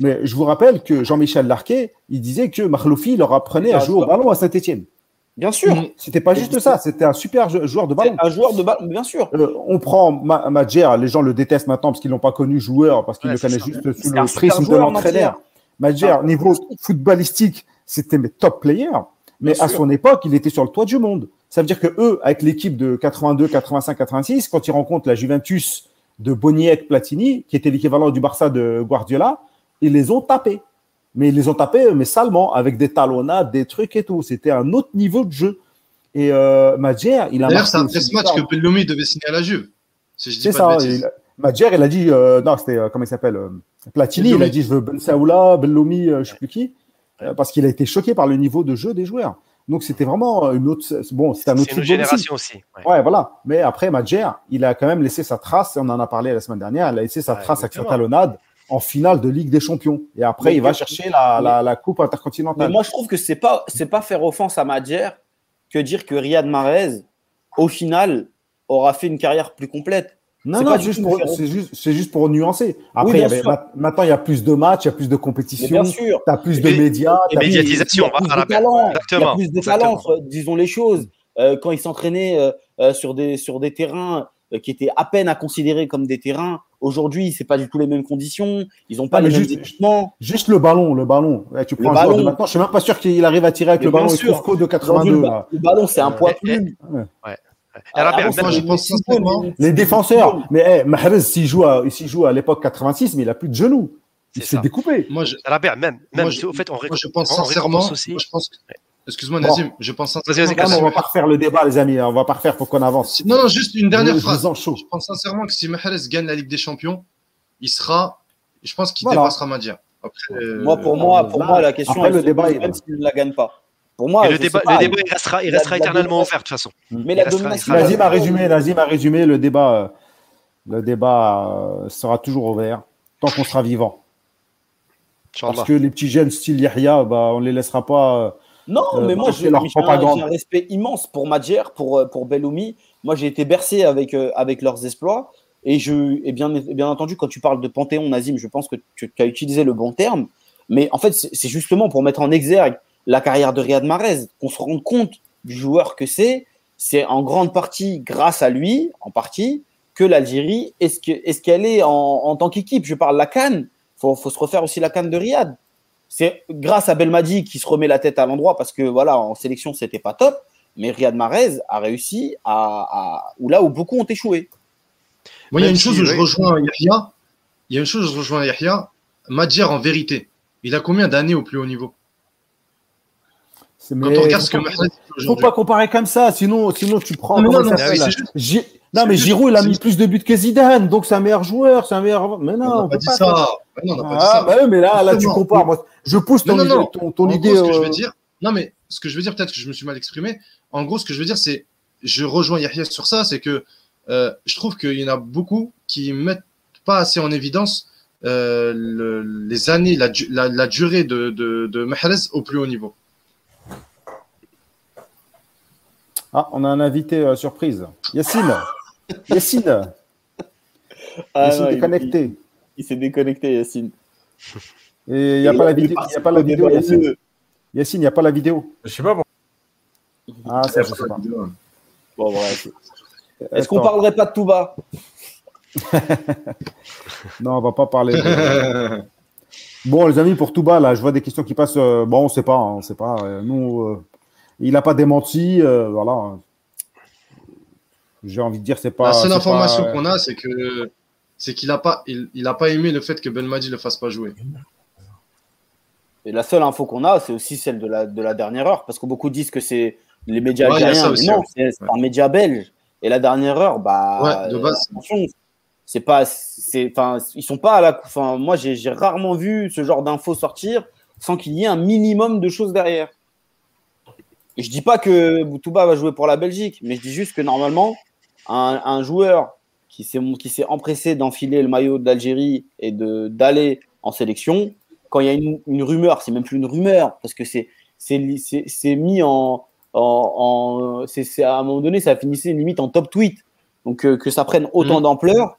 Mais je vous rappelle que Jean-Michel Larquet, il disait que Makhloufi leur apprenait à jouer au ballon à Saint-Etienne. Bien sûr. C'était pas juste ça, c'était un super jou- joueur de ballon. un joueur de balle, bien sûr. Euh, on prend Ma- Madjer, les gens le détestent maintenant parce qu'ils l'ont pas connu joueur, parce qu'ils Ouais, le connaissent juste sous le prisme de l'entraîneur. Madjer, niveau footballistique, c'était mes top players. Mais Bien à sûr. son époque, il était sur le toit du monde. Ça veut dire que eux, avec l'équipe de 82, 85, 86, quand ils rencontrent la Juventus de Boniek, Platini, qui était l'équivalent du Barça de Guardiola, ils les ont tapés. Mais ils les ont tapés, mais salement, avec des talonnades, des trucs et tout. C'était un autre niveau de jeu. Et euh, Madjer, il a D'ailleurs, c'est après ce match que Pellomi devait signer à la Juve. Si je dis C'est pas ça. de il- Madjer, il a dit, euh, non, c'était, euh, comment il s'appelle euh, Platini, il a dit, je veux Ben Saoula, Bellomi, euh, je sais plus qui, euh, parce qu'il a été choqué par le niveau de jeu des joueurs. Donc, c'était vraiment une autre, bon, c'était un autre C'est une football aussi. génération aussi. ouais. Ouais, voilà. Mais après, Madjer, il a quand même laissé sa trace, et on en a parlé la semaine dernière, il a laissé sa Ouais, trace avec sa talonnade en finale de Ligue des Champions. Et après, Mais il va que- chercher la, la, la Coupe Mais intercontinentale. moi, je trouve que c'est pas, c'est pas faire offense à Madjer que dire que Riyad Mahrez, au final, aura fait une carrière plus complète. Non, c'est non, pas juste c'est juste, c'est juste pour nuancer. Après, il y avait- maintenant, il y a plus de matchs, il y a plus de Mais compétitions, bien sûr. tu as plus Et de médias. Et plus- Médiatisation, il plus voilà, de talent, il y a exactement, plus de talent, disons les choses. Euh, quand euh, euh, sur, des, sur des terrains euh, qui étaient à peine à considérer comme des terrains, aujourd'hui, c'est pas du tout les mêmes conditions. Ils n'ont pas Ah, les mêmes juste- équipements. Juste le ballon, le ballon. Ouais, tu prends Le un joueur de ballon. maintenant, je suis même pas sûr qu'il arrive à tirer avec Mais le ballon sûr. Koufko de Aujourd'hui, 82. le, ba- là. le ballon, c'est un Euh, poids plume. Je pense Les défenseurs. Mais eh, Mahrez, s'il joue, à, s'il joue à l'époque 86, mais il a plus de genoux. Il s'est découpé. Moi, je, Rabia, même, même, Moi, je- au fait, on, moi, je pense on sincèrement. récompense aussi. moi, je pense. Excuse-moi, Bon. Nazim. Je pense Vas-y, sincèrement. vas-y, mais on va pas refaire le débat, les amis. On va pas refaire pour qu'on avance. Non, non, juste une dernière Je- phrase. vous en chaud. Je pense sincèrement que si Mahrez gagne la Ligue des Champions, il sera. Je pense qu'il Voilà. dépassera. Après, euh, Moi, pour moi, pour là, moi, la question, après, le débat, même s'il ne la gagne pas. Pour moi, le débat, pas, le débat, il restera, il éternellement ouvert de toute façon. mais il la restera- domination. il restera- Nazim a résumé, Nazim a résumé. Le débat, euh, le débat euh, sera toujours ouvert tant qu'on sera vivant. Parce que les petits jeunes style Yahya, bah, on les laissera pas. Non, Euh, mais moi, j'ai un, respect immense pour Madjer, pour, euh, pour Belloumi. Moi, j'ai été bercé avec, euh, avec leurs exploits. Et, je, et bien, et bien entendu, quand tu parles de Panthéon, Nazim, je pense que tu as utilisé le bon terme. Mais en fait, c'est justement pour mettre en exergue la carrière de Riyad Mahrez, qu'on se rende compte du joueur que c'est. C'est en grande partie grâce à lui, en partie, que l'Algérie est ce que- est ce qu'elle est en, en tant qu'équipe? Je parle la Cannes. Il faut, faut se refaire aussi la Cannes de Riyad. C'est grâce à Belmadi qui se remet la tête à l'endroit parce que voilà, en sélection, c'était pas top. Mais Riyad Mahrez a réussi à, à- ou là où beaucoup ont échoué. Moi, il y a une chose où je rejoins Yahya. Il y a une chose où je rejoins Yahya. Madjer, en vérité, il a combien d'années au plus haut niveau? Quand mais on regarde ce que faut pas- Mahrez fait faut aujourd'hui. pas comparer comme ça, sinon, sinon tu prends. Non, non, mais Giroud, il a mis plus de buts que Zidane, donc c'est un meilleur joueur, c'est un meilleur. Mais non, on on n'a peut pas dit pas ça. Ah, ça. bah oui, mais là, là, tu compares. Moi, je pousse ton Non, non, idée, non. ton, ton en idée. gros, ce que je euh, veux dire, non, mais ce que je veux dire, peut-être que je me suis mal exprimé. En gros, ce que je veux dire, c'est, je rejoins Yahya sur ça, c'est que euh, je trouve qu'il y en a beaucoup qui mettent pas assez en évidence euh, le- les années, la, la durée de, de, de Mahrez au plus haut niveau. Ah, on a un invité euh, surprise. Yacine. Yacine. Ah, Yacine, non, t'es il- connecté. Il, il s'est déconnecté, Yacine. Et il n'y a pas la vidéo. passe Il y a pas la au vidéo, débat Yacine. Yacine, il n'y a pas la vidéo. Je sais pas, bon. Ah, ça, je sais pas. Bon, bref. Est-ce qu'on Attends. parlerait pas de Touba? Non, on va pas parler. de- Bon, les amis, pour tout bas, là, je vois des questions qui passent. euh, bon, on sait pas, hein, on sait pas. euh, nous, euh, il n'a pas démenti, euh, voilà. J'ai envie de dire, c'est pas. La seule information pas, euh, qu'on a, c'est que c'est qu'il a pas, il, il a pas aimé le fait que Belmadi le fasse pas jouer. Et la seule info qu'on a, c'est aussi celle de la, de la dernière heure, parce que beaucoup disent que c'est les médias Ouais, algériens. mais aussi, non, c'est un média belge. Et la dernière heure, bah, Ouais, de base. attention, c'est pas, c'est, enfin, ils sont pas à la, enfin, moi, j'ai j'ai rarement vu ce genre d'infos sortir sans qu'il y ait un minimum de choses derrière. Je dis pas que Boutouba va jouer pour la Belgique, mais je dis juste que normalement, un, joueur qui s'est empressé d'enfiler le maillot d'Algérie et d'aller en sélection, quand il y a une, rumeur, c'est même plus une rumeur, parce que c'est mis en. à un moment donné, ça finissait limite en top tweet. Donc euh, que ça prenne autant mmh. d'ampleur,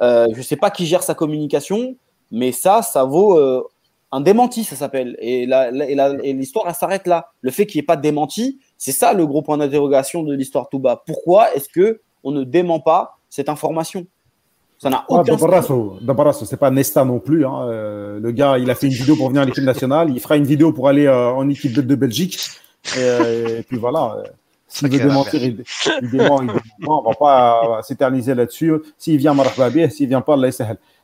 euh, je ne sais pas qui gère sa communication, mais ça, ça vaut euh, un démenti, ça s'appelle. Et l'histoire, elle s'arrête là. Le fait qu'il n'y ait pas de démenti, c'est ça le gros point d'interrogation de l'histoire tout bas. Pourquoi est-ce que on ne dément pas cette information? Ça n'a aucun sens. c'est pas Nesta non plus. Hein. Euh, le gars, il a fait une vidéo pour venir à l'équipe nationale. Il fera une vidéo pour aller en équipe de, Belgique. Et, puis voilà. S'il veut démentir, il, dément, il On va pas s'éterniser là-dessus. S'il vient, marhaba S'il vient pas, Allah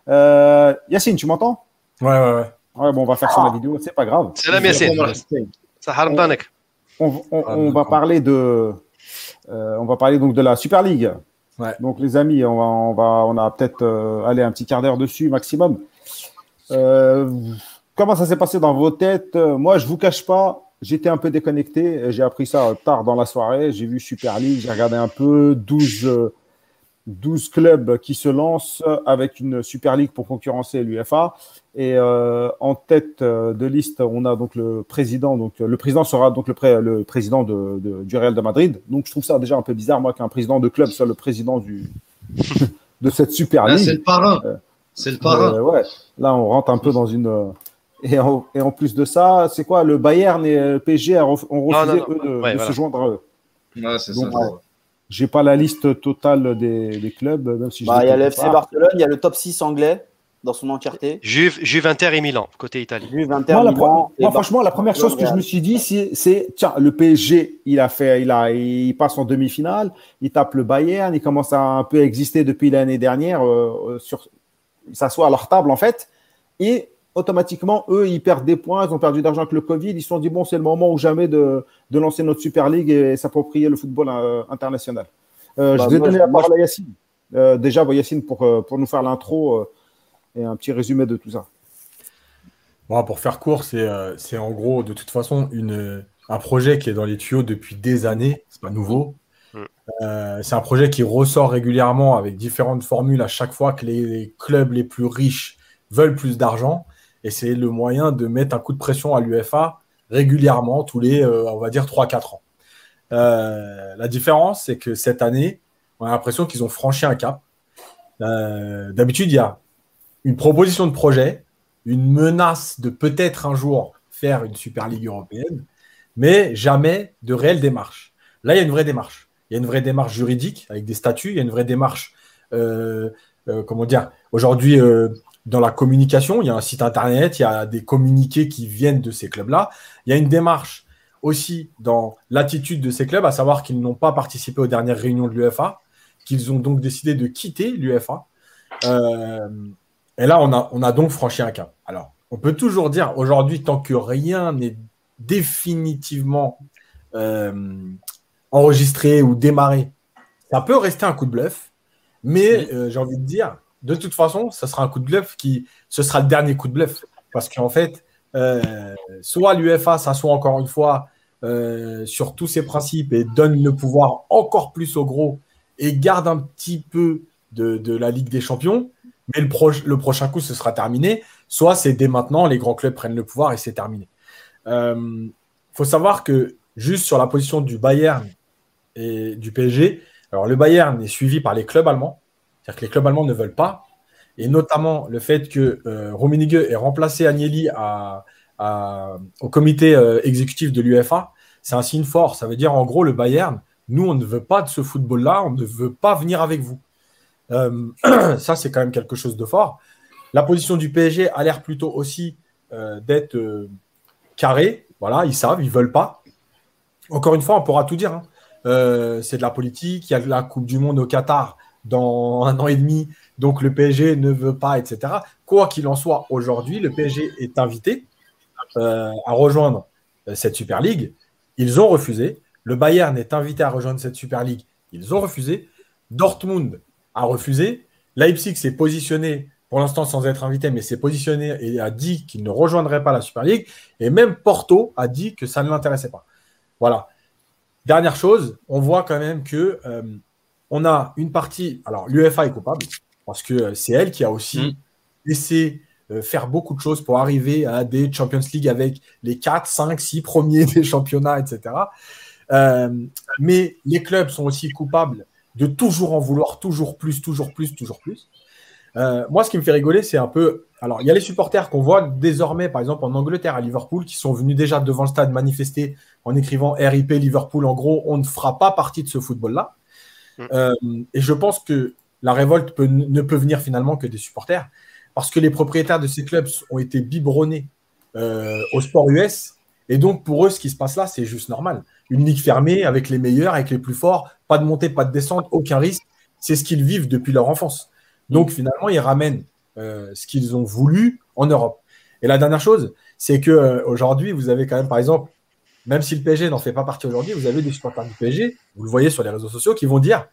euh, Yacine, tu m'entends? Ouais, ouais, ouais. Ouais, bon, on va faire sur la vidéo, c'est pas grave. C'est la Yacine. On, on, on, va parler de, euh, on va parler donc de la Super League. Ouais. Donc les amis, on va, on va, on a peut-être euh, aller un petit quart d'heure dessus maximum. Euh, comment ça s'est passé dans vos têtes? Moi, je vous cache pas, j'étais un peu déconnecté. J'ai appris ça tard dans la soirée. J'ai vu Super League, j'ai regardé un peu 12, 12 clubs qui se lancent avec une Super League pour concurrencer l'UFA. Et euh, en tête euh, de liste, on a donc le président. Donc le président sera donc le, le président de, du Real de Madrid. Donc je trouve ça déjà un peu bizarre, moi, qu'un président de club soit le président du, de cette Super League. c'est le parrain. Euh, c'est le parrain. ouais. Là, on rentre un peu dans une. Et en, et en plus de ça, c'est quoi? Le Bayern et le PSG ont refusé eux de, se joindre à eux. Ouais, c'est ça. J'ai pas la liste totale des, des clubs. Même si bah, il y a le FC Barcelone, il y a le top 6 anglais dans son entièreté. Juve, Juve Inter et Milan, côté Italie. Juve, Inter, moi, Milan, moi franchement, la première chose que je me suis dit, c'est tiens, le PSG, il a fait, il a, il passe en demi-finale, il tape le Bayern, il commence à un peu exister depuis l'année dernière, euh, sur, il s'assoit à leur table en fait, et automatiquement, eux, ils perdent des points, ils ont perdu d'argent avec le Covid, ils se sont dit, bon, c'est le moment ou jamais de, de, lancer notre Super League et s'approprier le football euh, international. Euh, je bah, vais donner la parole à Yacine. Euh, déjà, bah, Yacine, pour, pour nous faire l'intro et un petit résumé de tout ça. Bon, pour faire court, c'est en gros, de toute façon, une, un projet qui est dans les tuyaux depuis des années, c'est pas nouveau. Mm. c'est un projet qui ressort régulièrement avec différentes formules à chaque fois que les clubs les plus riches veulent plus d'argent et c'est le moyen de mettre un coup de pression à l'UFA régulièrement, tous les, euh, on va dire, 3-4 ans. Euh, la différence, c'est que cette année, on a l'impression qu'ils ont franchi un cap. Euh, d'habitude, il y a une proposition de projet, une menace de peut-être un jour faire une Super Ligue européenne, mais jamais de réelle démarche. Là, il y a une vraie démarche. Il y a une vraie démarche juridique avec des statuts, il y a une vraie démarche, comment dire, aujourd'hui, dans la communication. Il y a un site internet, il y a des communiqués qui viennent de ces clubs-là. Il y a une démarche aussi dans l'attitude de ces clubs, à savoir qu'ils n'ont pas participé aux dernières réunions de l'UFA, qu'ils ont donc décidé de quitter l'UFA. Euh, et là, on a, on a donc franchi un cap. Alors, on peut toujours dire aujourd'hui, tant que rien n'est définitivement euh, enregistré ou démarré, ça peut rester un coup de bluff, mais euh, j'ai envie de dire, de toute façon, ce sera un coup de bluff qui, ce sera le dernier coup de bluff. Parce qu'en fait, euh, soit l'UFA s'assoit encore une fois euh, sur tous ses principes et donne le pouvoir encore plus au gros et garde un petit peu de, la Ligue des Champions, mais le, le, prochain coup, ce sera terminé. Soit c'est dès maintenant, les grands clubs prennent le pouvoir et c'est terminé. Il euh, faut savoir que juste sur la position du Bayern et du PSG, alors le Bayern est suivi par les clubs allemands. C'est-à-dire que les clubs allemands ne veulent pas. Et notamment le fait que euh, Rummenigge ait remplacé Agnelli au comité euh, exécutif de l'UFA, c'est un signe fort. Ça veut dire en gros le Bayern, nous on ne veut pas de ce football-là, on ne veut pas venir avec vous. Euh, ça c'est quand même quelque chose de fort. La position du PSG a l'air plutôt aussi euh, d'être carrée. Voilà, ils savent, ils veulent pas. Encore une fois, on pourra tout dire. Hein. c'est de la politique. Il y a la Coupe du Monde au Qatar dans un an et demi, donc le PSG ne veut pas, etc. Quoi qu'il en soit, aujourd'hui, le PSG est invité euh, à rejoindre euh, cette Super League. Ils ont refusé. Le Bayern est invité à rejoindre cette Super League. Ils ont refusé. Dortmund a refusé. Leipzig s'est positionné, pour l'instant sans être invité, mais s'est positionné et a dit qu'il ne rejoindrait pas la Super League. Et même Porto a dit que ça ne l'intéressait pas. Voilà. dernière chose, on voit quand même que euh, on a une partie. Alors, l'UEFA est coupable parce que c'est elle qui a aussi Mm. laissé euh, faire beaucoup de choses pour arriver à des Champions League avec les 4, 5, 6 premiers des championnats, etc. Euh, mais les clubs sont aussi coupables de toujours en vouloir toujours plus, toujours plus, toujours plus. Euh, moi, ce qui me fait rigoler, c'est un peu. Alors, il y a les supporters qu'on voit désormais, par exemple, en Angleterre, à Liverpool, qui sont venus déjà devant le stade manifester en écrivant RIP Liverpool. En gros, on ne fera pas partie de ce football-là. Mm. Euh, et je pense que la révolte peut- ne peut venir finalement que des supporters, parce que les propriétaires de ces clubs ont été biberonnés euh, au sport US. Et donc, pour eux, ce qui se passe là, c'est juste normal. Une ligue fermée avec les meilleurs, avec les plus forts, pas de montée, pas de descente, aucun risque. C'est ce qu'ils vivent depuis leur enfance. Donc, finalement, ils ramènent euh, ce qu'ils ont voulu en Europe. Et la dernière chose, c'est que euh, aujourd'hui, vous avez quand même, par exemple, même si le PSG n'en fait pas partie aujourd'hui, vous avez des supporters du PSG, vous le voyez sur les réseaux sociaux, qui vont dire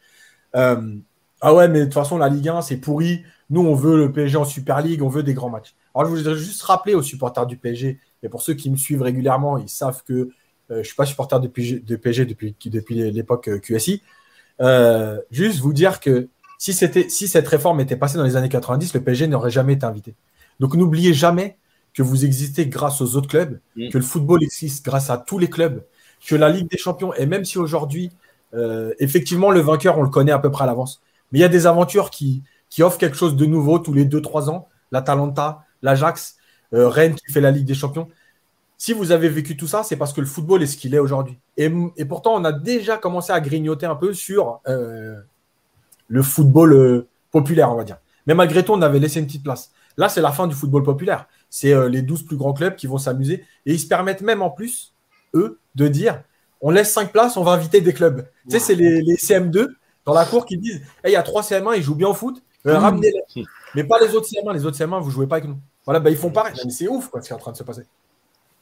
euh, Ah ouais, mais de toute façon, la Ligue 1, c'est pourri. Nous, on veut le PSG en Super League, on veut des grands matchs. Alors, je voudrais juste rappeler aux supporters du PSG, et pour ceux qui me suivent régulièrement, ils savent que euh, je ne suis pas supporter de PSG, de PSG depuis, l'époque euh, QSI. Juste vous dire que si, si cette réforme était passée dans les années 90, le PSG n'aurait jamais été invité. Donc n'oubliez jamais que vous existez grâce aux autres clubs, Mm. que le football existe grâce à tous les clubs, que la Ligue des Champions, et même si aujourd'hui, euh, effectivement, le vainqueur, on le connaît à peu près à l'avance, mais il y a des aventures qui, qui offrent quelque chose de nouveau tous les 2-3 ans, l'Atalanta, l'Ajax, euh, Rennes qui fait la Ligue des Champions. Si vous avez vécu tout ça, c'est parce que le football est ce qu'il est aujourd'hui. Et, et pourtant, on a déjà commencé à grignoter un peu sur euh, le football populaire, on va dire. Mais malgré tout, on avait laissé une petite place. Là, c'est la fin du football populaire. C'est euh, les 12 plus grands clubs qui vont s'amuser. Et ils se permettent même en plus, eux, de dire on laisse 5 places, on va inviter des clubs. Tu sais, c'est les, les CM2 dans la cour qui disent il y a 3 CM1, ils jouent bien au foot, euh, ramenez-les. Mais pas les autres CM1, les autres CM1, vous jouez pas avec nous. Voilà, bah, ils font pareil. C'est ouf quoi, ce qui est en train de se passer.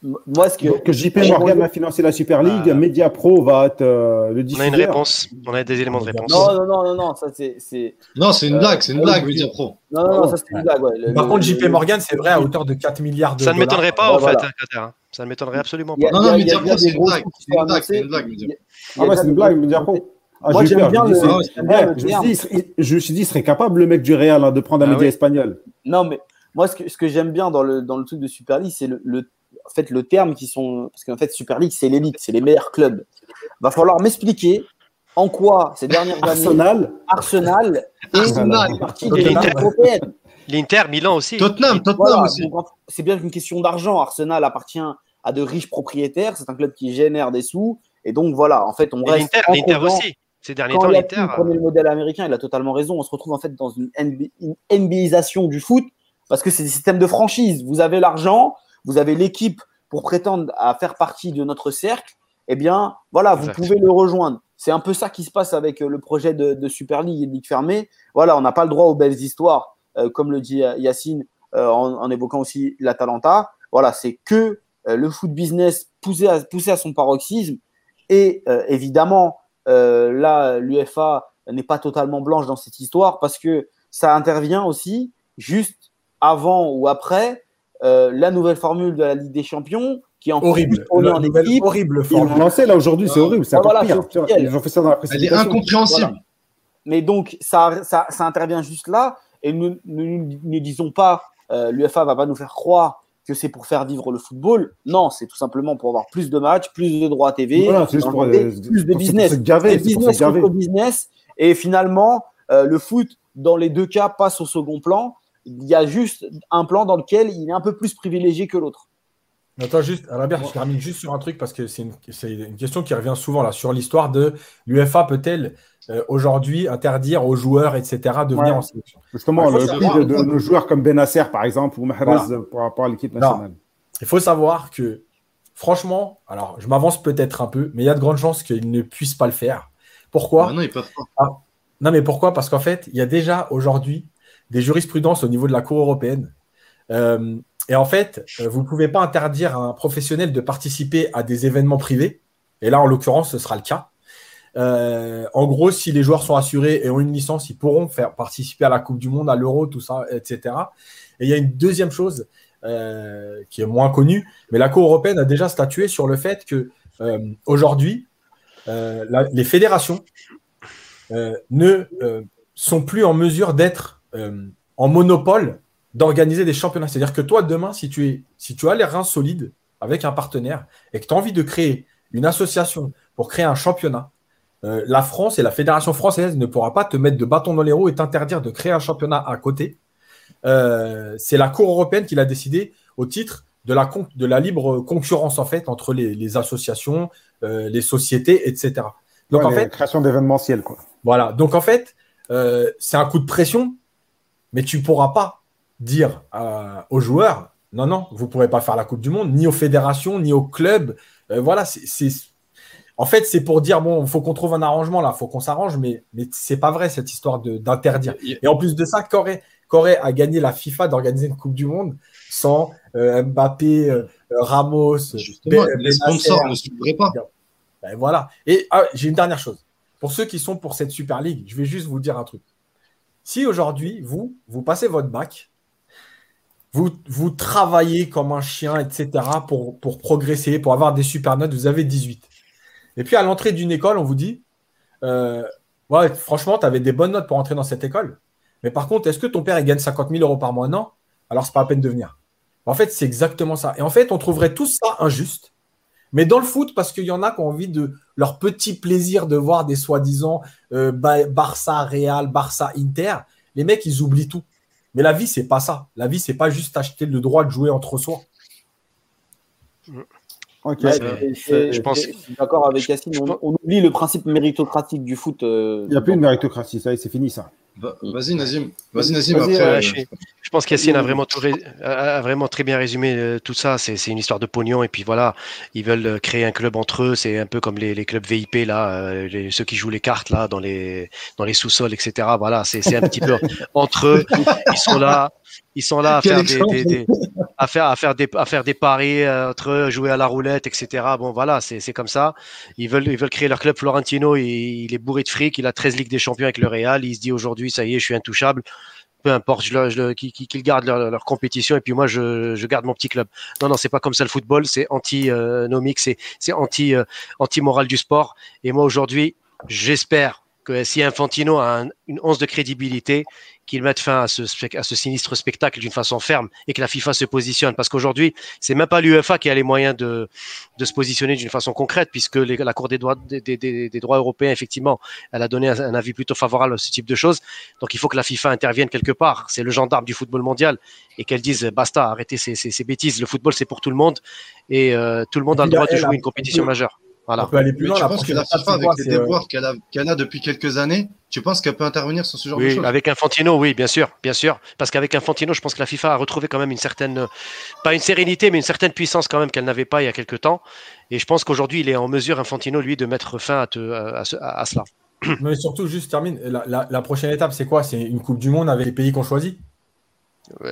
Moi, ce que. Donc, JP Morgan va financer la Super League, Ah. Media Pro va être euh, le On diffuseur. a une réponse, on a des éléments de réponse. Non, non, non, non, non, ça c'est. Non, c'est une Euh, blague, c'est une oui, blague. Media Pro. Non, non, non, ça c'est une blague. Ouais. Le- Par le- contre, JP le- Morgan, c'est vrai, à hauteur de 4 milliards de Ça ne dollars. m'étonnerait pas, en fait, voilà. hein, hein. Ça ne m'étonnerait absolument pas. a- Non, a- non, a Media Pro, c'est une blague. C'est une blague, c'est annoncés. une blague, Media a- Ah il y a ouais, c'est une blague, Media Pro. Ah, Moi, j'ai j'aime bien Je le. me Ah suis dit, il serait- je me suis dit, il serait capable, le mec du Real, hein, de prendre un Ah média espagnol. Non, mais moi, ce que, ce que j'aime bien dans le, dans le truc de Super League, c'est le, le, en fait, le terme qui sont. Parce qu'en fait, Super League, c'est l'élite, c'est les meilleurs clubs. Va falloir m'expliquer en quoi ces dernières années, Arsenal, Arsenal est Arsenal. partie européennes. L'Inter, Milan aussi. Tottenham, Tottenham Voilà, aussi. c'est bien une question d'argent. Arsenal appartient à de riches propriétaires. C'est un club qui génère des sous. Et donc, voilà, en fait, on Et reste. l'Inter, aussi. Ces derniers Quand temps, l'Inter. prenait le modèle américain, il a totalement raison. On se retrouve en fait dans une, NB une NBAisation du foot parce que c'est des systèmes de franchise. Vous avez l'argent, vous avez l'équipe pour prétendre à faire partie de notre cercle. Eh bien, voilà, vous pouvez le rejoindre. C'est un peu ça qui se passe avec euh, le projet de, de Super League et de Ligue fermée. Voilà, on n'a pas le droit aux belles histoires, euh, comme le dit euh, Yacine euh, en, en évoquant aussi l'Atalanta. Voilà, c'est que euh, le foot business poussé à, poussé à son paroxysme. Et évidemment, là, l'UFA n'est pas totalement blanche dans cette histoire parce que ça intervient aussi juste avant ou après euh, la nouvelle formule de la Ligue des Champions qui est en Horrible. on est La en nouvelle équipe. horrible ils l'ont formule. lancé là aujourd'hui, c'est Ah. horrible, c'est Ah, voilà, pire. Ils ont fait ça dans la Elle est incompréhensible. Mais donc, ça, ça, ça intervient juste là. Et nous nous- ne disons pas, euh, l'UFA va pas nous faire croire que c'est pour faire vivre le football. Non, c'est tout simplement pour avoir plus de matchs, plus de droits TV, Voilà, c'est juste dans pour, le côté, euh, plus de pour se- business. pour se gaver, C'est c'est pour se business gaver. contre business. Et finalement, euh, le foot, dans les deux cas, passe au second plan. Il y a juste un plan dans lequel il est un peu plus privilégié que l'autre. Attends, juste, Robert, je termine juste sur un truc parce que c'est une, question qui revient souvent là sur l'histoire de l'UFA peut-elle euh, aujourd'hui interdire aux joueurs, etc., de venir Ouais. en sélection? Justement, Il faut le savoir- prix de, de nos joueurs comme Benasser, par exemple, ou Mahrez euh, par rapport à l'équipe Non. nationale. Il faut savoir que, franchement, alors je m'avance peut-être un peu, mais il y a de grandes chances qu'ils ne puissent pas le faire. Pourquoi? Ah non, ils peuvent pas. Non, mais pourquoi? Parce qu'en fait, il y a déjà aujourd'hui des jurisprudences au niveau de la Cour européenne. Euh, et en fait, euh, vous ne pouvez pas interdire à un professionnel de participer à des événements privés. Et là, en l'occurrence, ce sera le cas. Euh, en gros, si les joueurs sont assurés et ont une licence, ils pourront faire participer à la Coupe du Monde, à l'Euro, tout ça, etc. Et il y a une deuxième chose qui est moins connue, mais la Cour européenne a déjà statué sur le fait que aujourd'hui, les fédérations ne sont plus en mesure d'être euh, en monopole d'organiser des championnats. C'est-à-dire que toi, demain, si tu, es, si tu as les reins solides avec un partenaire et que tu as envie de créer une association pour créer un championnat, euh, la France et la Fédération française ne pourra pas te mettre de bâton dans les roues et t'interdire de créer un championnat à côté. Euh, c'est la Cour européenne qui l'a décidé au titre de la, de la libre concurrence en fait entre les, les associations, euh, les sociétés, etc. Donc Ouais, en fait, création d'événementiel, quoi. voilà. Donc en fait, c'est un coup de pression, mais tu ne pourras pas dire euh, aux joueurs non, non, vous ne pourrez pas faire la Coupe du Monde, ni aux fédérations, ni aux clubs. Euh, voilà, c'est. En fait, c'est pour dire bon, il faut qu'on trouve un arrangement là, il faut qu'on s'arrange, mais, mais c'est pas vrai cette histoire d'interdire. Et en plus de ça, Corée, Corée a gagné la FIFA d'organiser une Coupe du Monde sans euh, Mbappé, euh, Ramos, Justement, Ben- les sponsors ne suivraient pas. Ben voilà. Et ah, j'ai une dernière chose. Pour ceux qui sont pour cette Super League, je vais juste vous dire un truc. Si aujourd'hui, vous, vous passez votre bac, vous, travaillez comme un chien, etc., pour, pour progresser, pour avoir des super notes, vous avez 18. Et puis à l'entrée d'une école, on vous dit, euh, ouais, franchement, tu avais des bonnes notes pour entrer dans cette école. Mais par contre, est-ce que ton père il gagne 50 000 euros par mois? Non. Alors, c'est pas la peine de venir. En fait, c'est exactement ça. Et en fait, on trouverait tout ça injuste. Mais dans le foot, parce qu'il y en a qui ont envie de leur petit plaisir de voir des soi-disant euh, Ba- Barça, Real, Barça, Inter, les mecs, ils oublient tout. Mais la vie, c'est pas ça. La vie, c'est pas juste acheter le droit de jouer entre soi. Ok. Ouais, c'est- c'est- je pense- je suis d'accord avec Yacine. je On, oublie le principe méritocratique du foot. euh, Il n'y a plus de méritocratie, ça y est, c'est fini ça. Va- Vas-y, Nazim. Vas-y, Nazim. Après, euh, je pense qu'Yacine a vraiment, tout ré- a vraiment très bien résumé euh, tout ça. C'est c'est une histoire de pognon. Et puis voilà, ils veulent euh, créer un club entre eux. C'est un peu comme les, les clubs VIP, là, euh, les- ceux qui jouent les cartes là, dans les, dans les sous-sols, etc. Voilà, c'est c'est un petit peu entre eux. Ils sont là. Ils sont là à faire des, exemple. des- des- à faire, à faire des, à faire des paris euh, entre eux, jouer à la roulette, etc. Bon, voilà, c'est comme ça. Ils veulent, ils veulent créer leur club Florentino. Il, il est bourré de fric. Il a 13 Ligues des Champions avec le Real. Il se dit aujourd'hui, ça y est, je suis intouchable. Peu importe, je, je, qu'ils qu'ils gardent leur, leur compétition et puis moi, je, je garde mon petit club. Non, non, c'est pas comme ça le football. C'est anti-nomique, c'est anti, euh, anti-moral du sport. Et moi, aujourd'hui, j'espère que si Infantino a un- une once de crédibilité, qu'il mette fin à ce, à ce sinistre spectacle d'une façon ferme et que la FIFA se positionne. Parce qu'aujourd'hui, c'est même pas l'UEFA qui a les moyens de, de se positionner d'une façon concrète, puisque les- la Cour des droits, des, des- des- des droits européens, effectivement, elle a donné un, un avis plutôt favorable à ce type de choses. Donc il faut que la FIFA intervienne quelque part. C'est le gendarme du football mondial et qu'elle dise basta, arrêtez ces, ces- ces bêtises. Le football, c'est pour tout le monde et euh, tout le monde a le droit de jouer une compétition on majeure. On Voilà. peut aller plus loin. tu penses que la FIFA, avec les euh, déboires qu'elle a, depuis quelques années, tu penses qu'elle peut intervenir sur ce genre de Oui, choses? avec Infantino, oui, bien sûr, bien sûr. Parce qu'avec Infantino, je pense que la FIFA a retrouvé quand même une certaine, pas une sérénité, mais une certaine puissance quand même qu'elle n'avait pas il y a quelques temps. Et je pense qu'aujourd'hui, il est en mesure, Infantino, lui, de mettre fin à, te- à, ce- à- à cela. Mais surtout, juste termine. La, la- la prochaine étape, c'est quoi? C'est une Coupe du Monde avec les pays qu'on choisit?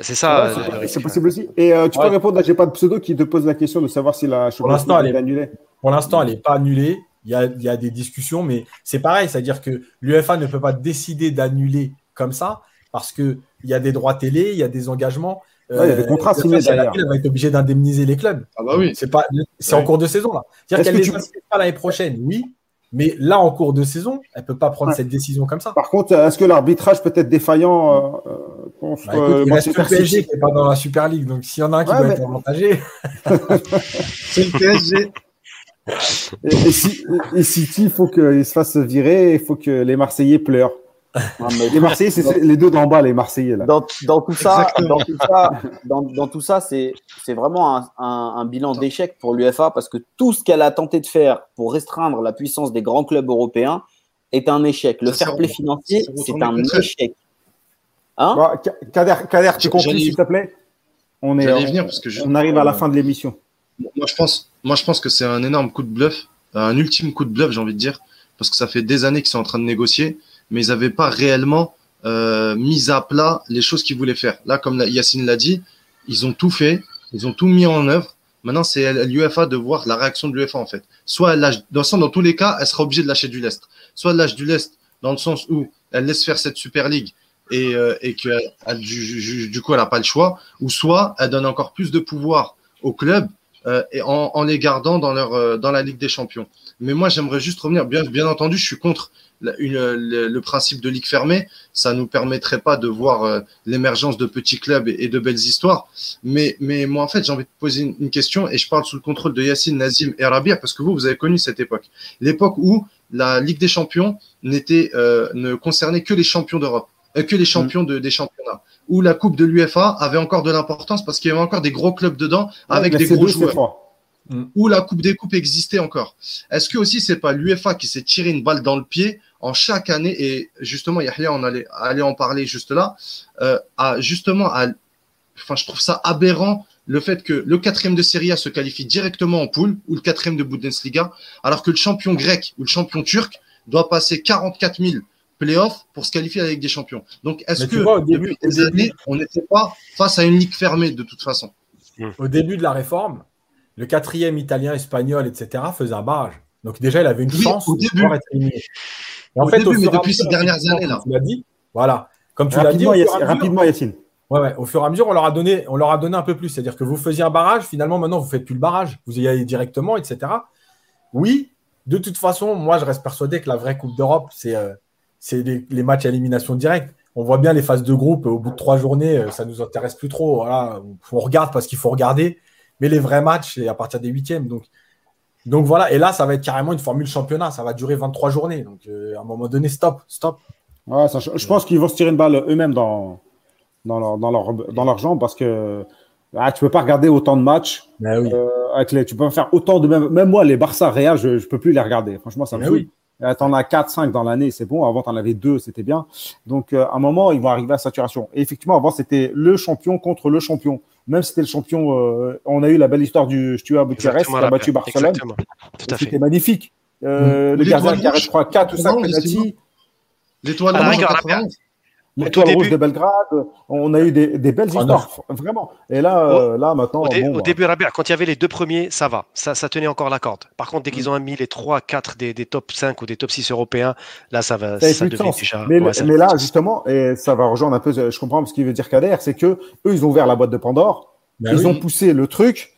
C'est ça. Ouais, c'est- possible aussi. Et euh, tu Ouais. peux répondre à J'ai pas de pseudo qui te pose la question de savoir si la l'instant, League elle est- est annulée. Pour l'instant, elle n'est pas annulée. Il y a, il y a des discussions, mais c'est pareil. C'est-à-dire que l'UEFA ne peut pas décider d'annuler comme ça parce qu'il y a des droits télé, il y a des engagements. Euh, Ouais, il y a des contrats l'UEFA, signés derrière. Elle va être obligée d'indemniser les clubs. Ah bah oui. C'est pas, c'est en cours de saison là. C'est-à-dire qu'elle que les tu- inscrit pas l'année prochaine, oui, mais là en cours de saison, elle peut pas prendre Ouais. cette décision comme ça. Par contre, est-ce que l'arbitrage peut être défaillant euh, euh, contre Bah, écoute, euh, il reste le PSG qui n'est pas dans la Super League, donc s'il y en a un qui Ouais, doit mais- être avantagé, C'est le PSG. Et, et si, et City, il faut qu'il se fasse virer, il faut que les Marseillais pleurent. non, mais Les Marseillais, c'est les deux d'en bas, les Marseillais. Là. dans, dans tout ça, dans tout ça, dans, dans tout ça, c'est c'est vraiment un, un- un bilan d'échec pour l'UFA parce que tout ce qu'elle a tenté de faire pour restreindre la puissance des grands clubs européens est un échec. Le fair play financier, c'est un échec. Hein Bon, Ka- Kader, Kader, tu conclus, s'il te plaît? On, est, on, venir parce que je- on arrive à la fin de l'émission. Moi, je pense, moi, je pense que c'est un énorme coup de bluff, un ultime coup de bluff, j'ai envie de dire, parce que ça fait des années qu'ils sont en train de négocier, mais ils n'avaient pas réellement euh, mis à plat les choses qu'ils voulaient faire. Là, comme Yacine l'a dit, ils ont tout fait, ils ont tout mis en œuvre. Maintenant, c'est l'UFA de voir la réaction de l'UFA en fait. Soit elle lâche, dans, tous les cas, elle sera obligée de lâcher du lest. Soit elle lâche du lest dans le sens où elle laisse faire cette Super League et, euh, et que du- du coup elle n'a pas le choix, ou soit elle donne encore plus de pouvoir au club euh, et en, en les gardant dans, leur, euh, dans la Ligue des Champions. Mais moi, j'aimerais juste revenir. Bien, bien entendu, je suis contre la- une, le, le principe de ligue fermée. Ça nous permettrait pas de voir euh, l'émergence de petits clubs et, et de belles histoires. Mais, mais moi, en fait, j'ai envie de poser une, une question et je parle sous le contrôle de Yacine, Nazim et Rabia parce que vous, vous avez connu cette époque. L'époque où la Ligue des Champions n'était, euh, ne concernait que les champions d'Europe, euh, que les champions de, des championnats. Où la Coupe de l'UFA avait encore de l'importance parce qu'il y avait encore des gros clubs dedans avec des C2, gros joueurs froid. où la Coupe des Coupes existait encore. Est-ce que aussi c'est pas l'UFA qui s'est tiré une balle dans le pied en chaque année? Et justement Yahya on allait, allait en parler juste là, euh, à justement à, enfin je trouve ça aberrant le fait que le quatrième de Serie A se qualifie directement en poule ou le quatrième de Bundesliga, alors que le champion grec ou le champion turc doit passer 44 000 playoffs pour se qualifier avec des champions. Donc est-ce que vois, au début- depuis des début- années on n'était pas face à une ligue fermée de toute façon? Au début de la réforme, le quatrième italien, espagnol, etc. faisait un barrage. Donc déjà, il avait une Oui, chance au de début. pouvoir être éliminé. Et Au début, mais depuis ces dernières années, là. Tu l'as dit. Voilà. Comme tu l'as dit, Rapidement, Yacine, mesure- rapidement, Yacine. Ouais, ouais, au fur et à mesure, on leur a donné, on leur a donné un peu plus. C'est-à-dire que vous faisiez un barrage, finalement, maintenant, vous faites plus le barrage. Vous y allez directement, etc. Oui, de toute façon, moi, je reste persuadé que la vraie Coupe d'Europe, c'est euh, c'est les, les matchs à élimination directe. On voit bien les phases de groupe, au bout de trois journées, euh, ça nous intéresse plus trop. Voilà, on regarde parce qu'il faut regarder. Mais les vrais matchs, c'est à partir des huitièmes. Donc, donc voilà, et là, ça va être carrément une formule championnat. Ça va durer 23 journées. Donc, euh, à un moment donné, stop, stop. Ouais, ça- je pense qu'ils vont se tirer une balle eux-mêmes dans, dans, leur, dans, leur, dans leurs jambes parce que ah, tu peux pas regarder autant de matchs. Oui. euh, avec les, tu peux faire autant de même. Même moi, les Barça Real, je, je peux plus les regarder. Franchement, ça me saoule. oui. Euh, T'en as 4, 5 dans l'année, c'est bon. Avant, t'en avais 2, c'était bien. Donc, euh, à un moment, ils vont arriver à saturation. Et effectivement, avant, c'était le champion contre le champion. Même si c'était le champion, euh, on a eu la belle histoire du Stuart Bucarest qui a battu. Barcelone. C'était magnifique. Euh, Mm. Le gardien qui je crois, 4 ou 5 non, mais c'est penalties. L'étoile À la rouge en rigueur, 91. L'étoile rouge de Belgrade, on a eu des, des belles Ah, histoires, vraiment. Et là, euh, là maintenant, Au, dé- bon, au bah, début, Rabia, quand il y avait les deux premiers, ça va. Ça, ça tenait encore la corde. Par contre, dès qu'ils ont mis les 3, 4 des, des top 5 ou des top 6 européens, là, ça va ça devient sens. déjà. mais, ouais, ça mais là, sens. justement, et ça va rejoindre un peu, je comprends ce qu'il veut dire Kader, c'est que eux, ils ont ouvert la boîte de Pandore, Ben ils oui. ont poussé le truc.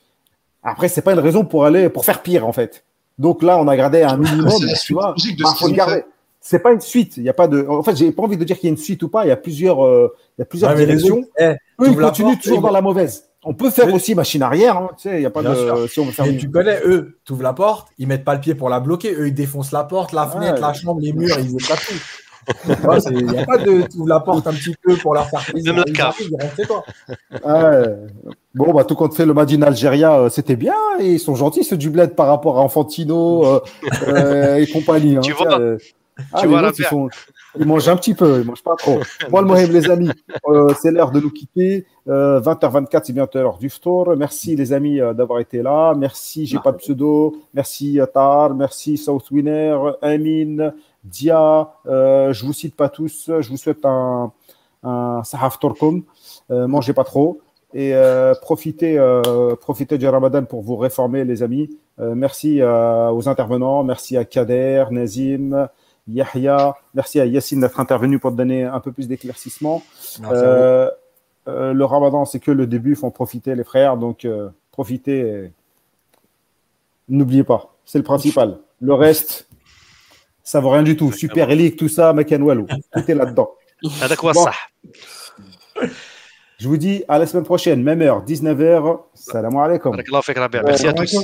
Après, c'est pas une raison pour aller, pour faire pire, en fait. Donc là, on a gardé un minimum, tu vois. de Bah, faut le garder. C'est pas une suite. Il y a pas de. En fait, j'ai pas envie de dire qu'il y a une suite ou pas. Il y a plusieurs, euh, il y a plusieurs Ouais, mais les directions. autres, eh, Eux, ils continuent toujours ils- dans la mauvaise. On peut faire Mais- aussi machine arrière. Hein, tu sais, il y a pas Bien de. Si on veut faire Mais tu connais, eux, tu ouvres la porte, ils mettent pas le pied pour la bloquer. Eux, ils défoncent la porte, la fenêtre, Ouais. la chambre, les murs, ils éclatent tout. Il n'y a pas de. Tu ouvres la porte un petit peu pour leur faire plaisir. Rentrent chez toi. Ouais. Bon, bah, tout compte fait, le match in Algéria, euh, c'était bien. Et ils sont gentils, ceux du bled, par rapport à Infantino euh, euh, et compagnie. hein, Tu vois euh, ah, Tu vois, autres, ils, sont... ils mangent un petit peu, ils mangent pas trop. Moi, le Mohem, les amis, euh, c'est l'heure de nous quitter. Euh, 20h24, c'est bientôt l'heure du store. Merci, les amis, euh, d'avoir été là. Merci, j'ai pas de pseudo. Merci, euh, Tar. Merci, Southwinner, Amin, Dia. Je vous cite pas tous. Je vous souhaite un, un Sahaf Torkum. Mangez pas trop. Et profitez, profitez du Ramadan pour vous réformer, les amis. Merci aux intervenants. Merci à Kader, Nazim, Yahya. Merci à Yassine d'être intervenu pour donner un peu plus d'éclaircissement. Euh, euh, le ramadan, c'est que le début, il faut profiter, les frères. Donc, euh, profitez. Et... N'oubliez pas, c'est le principal. Le reste, ça vaut rien du tout. Super League, tout ça, Makanwalo. Tout est là-dedans. Je vous dis à la semaine prochaine, même heure, 19h. Salam alaikum. Merci à tous.